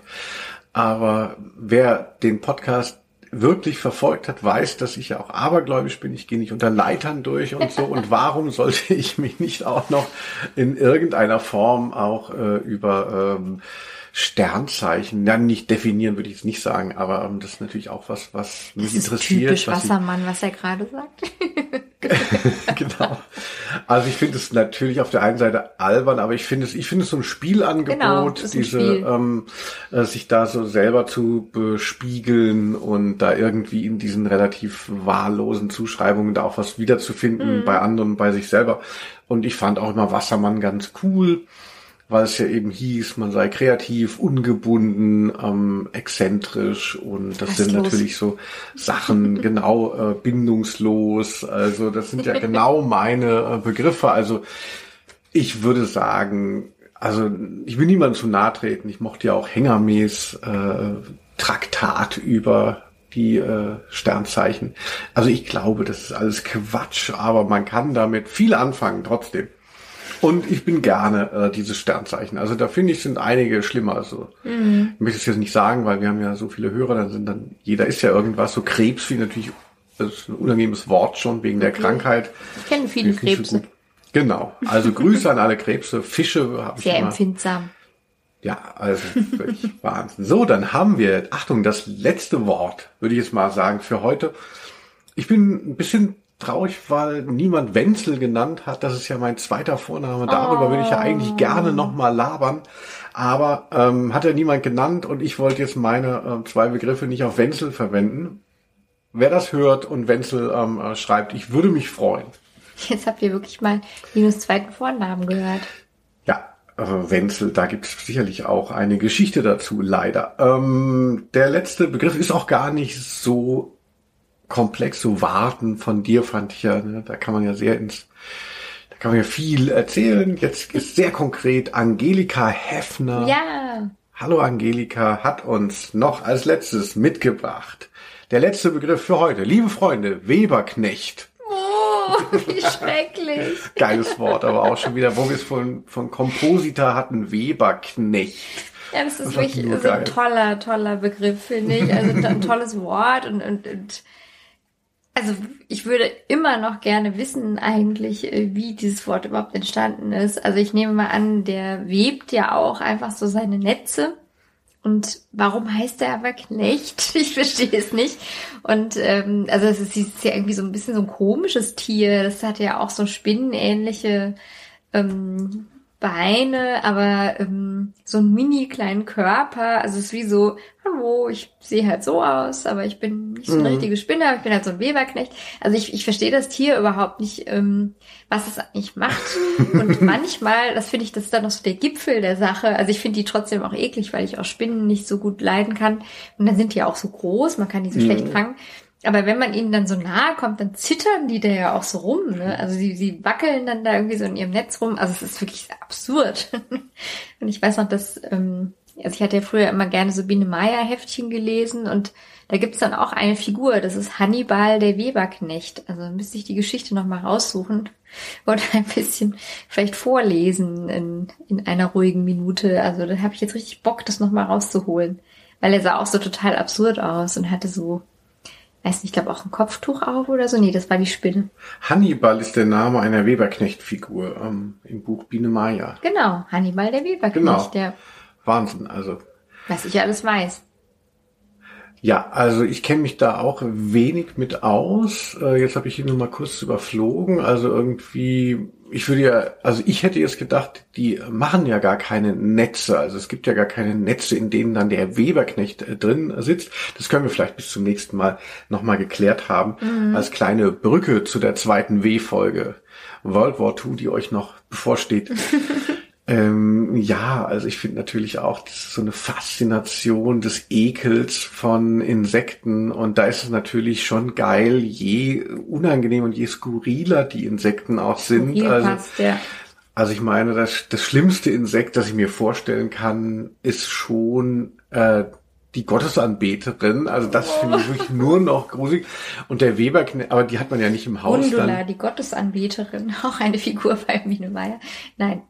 aber wer den Podcast wirklich verfolgt hat, weiß, dass ich ja auch abergläubisch bin. Ich gehe nicht unter Leitern durch und so. Und *laughs* warum sollte ich mich nicht auch noch in irgendeiner Form auch äh, über ähm, Sternzeichen, ja, nicht definieren würde ich jetzt nicht sagen, aber ähm, das ist natürlich auch was, was mich das ist interessiert. Typisch was Wassermann, ich, was er gerade sagt. *laughs* genau. Also ich finde es natürlich auf der einen Seite albern, aber ich finde es, ich finde es so ein Spielangebot, genau, ein diese Spiel. ähm, äh, sich da so selber zu bespiegeln und da irgendwie in diesen relativ wahllosen Zuschreibungen da auch was wiederzufinden mhm. bei anderen, bei sich selber. Und ich fand auch immer Wassermann ganz cool weil es ja eben hieß, man sei kreativ, ungebunden, ähm, exzentrisch und das sind natürlich so Sachen *laughs* genau äh, bindungslos. Also das sind ja genau meine äh, Begriffe. Also ich würde sagen, also ich will niemandem zu nahe treten. Ich mochte ja auch Hängermäß äh, Traktat über die äh, Sternzeichen. Also ich glaube, das ist alles Quatsch, aber man kann damit viel anfangen trotzdem. Und ich bin gerne äh, dieses Sternzeichen. Also da finde ich, sind einige schlimmer. Also mhm. ich möchte es jetzt nicht sagen, weil wir haben ja so viele Hörer, dann sind dann, jeder ist ja irgendwas. So Krebs wie natürlich, das ist ein unangenehmes Wort schon wegen der Krankheit. Ich kenne viele Krebse. So genau. Also Grüße an alle Krebse. Fische habe ich Sehr immer. empfindsam. Ja, also völlig *laughs* Wahnsinn. So, dann haben wir, Achtung, das letzte Wort, würde ich jetzt mal sagen, für heute. Ich bin ein bisschen traurig, weil niemand Wenzel genannt hat. Das ist ja mein zweiter Vorname. Darüber oh. würde ich ja eigentlich oh. gerne nochmal labern. Aber ähm, hat ja niemand genannt und ich wollte jetzt meine äh, zwei Begriffe nicht auf Wenzel verwenden. Wer das hört und Wenzel ähm, äh, schreibt, ich würde mich freuen. Jetzt habt ihr wirklich mal Linus zweiten Vornamen gehört. Ja, äh, Wenzel, da gibt es sicherlich auch eine Geschichte dazu, leider. Ähm, der letzte Begriff ist auch gar nicht so komplex, so Warten von dir fand ich ja, ne? da kann man ja sehr ins, da kann man ja viel erzählen. Jetzt ist sehr konkret Angelika Heffner. Ja. Hallo Angelika hat uns noch als letztes mitgebracht. Der letzte Begriff für heute. Liebe Freunde, Weberknecht. Oh, *laughs* wie schrecklich. Geiles Wort, aber auch schon wieder, wo wir es von, von Kompositor hatten, Weberknecht. Ja, das ist das wirklich so ein toller, toller Begriff, finde ich. Also ein tolles Wort und, und, und also ich würde immer noch gerne wissen eigentlich, äh, wie dieses Wort überhaupt entstanden ist. Also ich nehme mal an, der webt ja auch einfach so seine Netze. Und warum heißt er aber Knecht? *laughs* Ich verstehe es nicht. Und ähm, also es ist, ist ja irgendwie so ein bisschen so ein komisches Tier. Das hat ja auch so spinnenähnliche ähm, Beine, aber ähm, so einen mini kleinen Körper. Also es ist wie so, hallo, ich sehe halt so aus, aber ich bin nicht so eine mhm. richtige Spinne, ich bin halt so ein Weberknecht. Also ich, ich verstehe das Tier überhaupt nicht, ähm, was es eigentlich macht. *laughs* Und manchmal, das finde ich, das ist dann noch so der Gipfel der Sache. Also ich finde die trotzdem auch eklig, weil ich auch Spinnen nicht so gut leiden kann. Und dann sind die auch so groß, man kann die so mhm. schlecht fangen. Aber wenn man ihnen dann so nahe kommt, dann zittern die da ja auch so rum. Ne? Also sie, sie wackeln dann da irgendwie so in ihrem Netz rum. Also es ist wirklich absurd. *laughs* und ich weiß noch, dass, ähm, also ich hatte ja früher immer gerne so Biene Meier Heftchen gelesen und da gibt's dann auch eine Figur, das ist Hannibal der Weberknecht. Also müsste ich die Geschichte nochmal raussuchen *laughs* und ein bisschen vielleicht vorlesen in, in einer ruhigen Minute. Also da habe ich jetzt richtig Bock, das nochmal rauszuholen. Weil er sah auch so total absurd aus und hatte so weiß nicht, ich glaube auch ein Kopftuch auf oder so. Nee, das war die Spinne. Hannibal ist der Name einer Weberknecht-Figur ähm, im Buch Biene Maya. Genau, Hannibal der Weberknecht. Genau. Der Wahnsinn, also. Was ich alles weiß. Ja, also ich kenne mich da auch wenig mit aus. Äh, jetzt habe ich ihn nur mal kurz überflogen. Also irgendwie, ich würde ja, also ich hätte jetzt gedacht, die machen ja gar keine Netze. Also es gibt ja gar keine Netze, in denen dann der Weberknecht äh, drin sitzt. Das können wir vielleicht bis zum nächsten Mal nochmal geklärt haben. Mhm. Als kleine Brücke zu der zweiten W-Folge. World War II, die euch noch bevorsteht. *laughs* Ähm, ja, also ich finde natürlich auch, das ist so eine Faszination des Ekels von Insekten und da ist es natürlich schon geil, je unangenehm und je skurriler die Insekten auch sind. Also, passt, ja. also ich meine, das, das schlimmste Insekt, das ich mir vorstellen kann, ist schon äh, die Gottesanbeterin. Also das oh. finde ich wirklich nur noch gruselig. Und der Weber, aber die hat man ja nicht im Haus. Gundula, dann. die Gottesanbeterin, *laughs* auch eine Figur bei Mine Meier. Nein,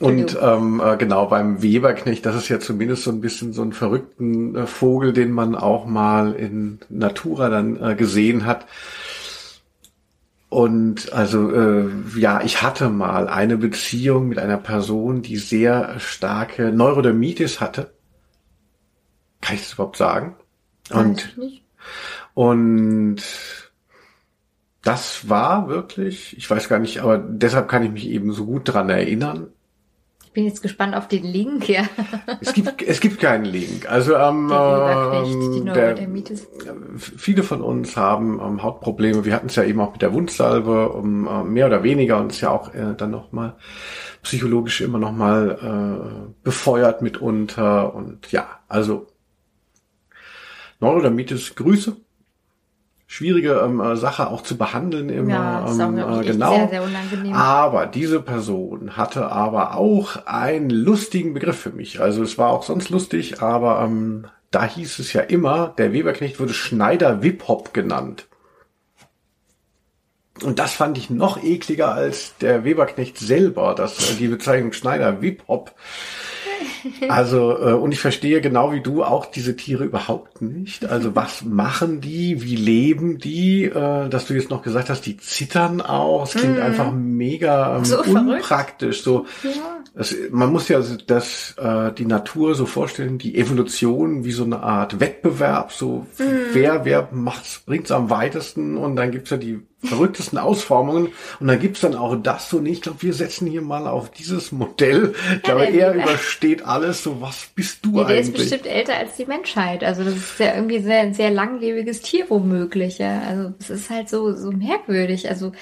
und ähm, äh, genau beim Weberknecht, das ist ja zumindest so ein bisschen so ein verrückten äh, Vogel, den man auch mal in Natura dann äh, gesehen hat. Und also äh, ja, ich hatte mal eine Beziehung mit einer Person, die sehr starke Neurodermitis hatte. Kann ich das überhaupt sagen? Und und das war wirklich, ich weiß gar nicht, aber deshalb kann ich mich eben so gut dran erinnern bin jetzt gespannt auf den Link, ja. Es gibt, es gibt keinen Link. Also ähm, Die ähm, der, viele von uns haben ähm, Hautprobleme. Wir hatten es ja eben auch mit der Wundsalbe, um, äh, mehr oder weniger und es ja auch äh, dann nochmal psychologisch immer nochmal äh, befeuert mitunter. Und ja, also Neurodermitis, Grüße. Schwierige ähm, äh, Sache auch zu behandeln immer. Ja, das ist auch ähm, äh, genau. sehr, sehr unangenehm. Aber diese Person hatte aber auch einen lustigen Begriff für mich. Also es war auch sonst lustig, aber ähm, da hieß es ja immer, der Weberknecht wurde Schneider Wip-Hop genannt. Und das fand ich noch ekliger als der Weberknecht selber, dass äh, die Bezeichnung Schneider Wip-Hop. *laughs* Also, äh, und ich verstehe genau wie du auch diese Tiere überhaupt nicht. Also, was machen die? Wie leben die? Äh, dass du jetzt noch gesagt hast, die zittern auch. Es klingt einfach mega ähm. So verrückt. unpraktisch. So, Ja. es, man muss ja das, äh, die Natur so vorstellen, die Evolution wie so eine Art Wettbewerb. So, Mhm. wer, wer macht's, bringt's am weitesten? Und dann gibt's ja die verrücktesten Ausformungen. Und dann gibt's dann auch das so. Nee, ich glaube, wir setzen hier mal auf dieses Modell. Ich glaube, er übersteht alles. So, was bist du Ja, der ist eigentlich? bestimmt älter als die Menschheit. Also das ist ja irgendwie sehr, ein sehr langlebiges Tier womöglich. Ja. Also es ist halt so, so merkwürdig. Also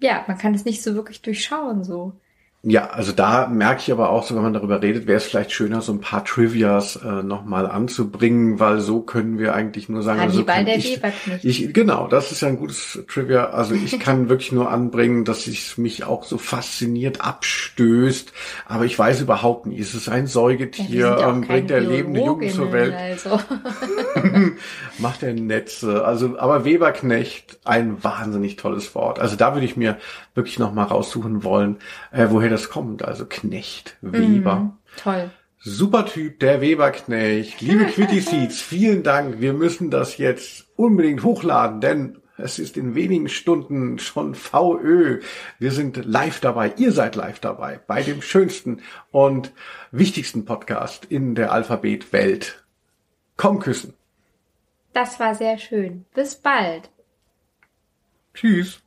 ja, man kann es nicht so wirklich durchschauen so. Ja, also da merke ich aber auch, so wenn man darüber redet, wäre es vielleicht schöner, so ein paar Trivias äh, nochmal anzubringen, weil so können wir eigentlich nur sagen, also Hannibal kann der ich, Weberknecht. ich, genau, das ist ja ein gutes Trivia. Also ich kann *laughs* wirklich nur anbringen, dass es mich auch so fasziniert abstößt, aber ich weiß überhaupt nicht, ist es ein Säugetier, ja ähm, bringt er lebende Jungen zur Welt, Also. *laughs* macht er Netze, also aber Weberknecht, ein wahnsinnig tolles Wort. Also da würde ich mir wirklich nochmal raussuchen wollen, äh, woher das kommt. Also Knecht, Weber. Mhm, toll. Super Typ, der Weberknecht. Liebe Quitty Seeds, *laughs* vielen Dank. Wir müssen das jetzt unbedingt hochladen, denn es ist in wenigen Stunden schon VÖ. Wir sind live dabei. Ihr seid live dabei bei dem schönsten und wichtigsten Podcast in der Alphabetwelt. Komm küssen. Das war sehr schön. Bis bald. Tschüss.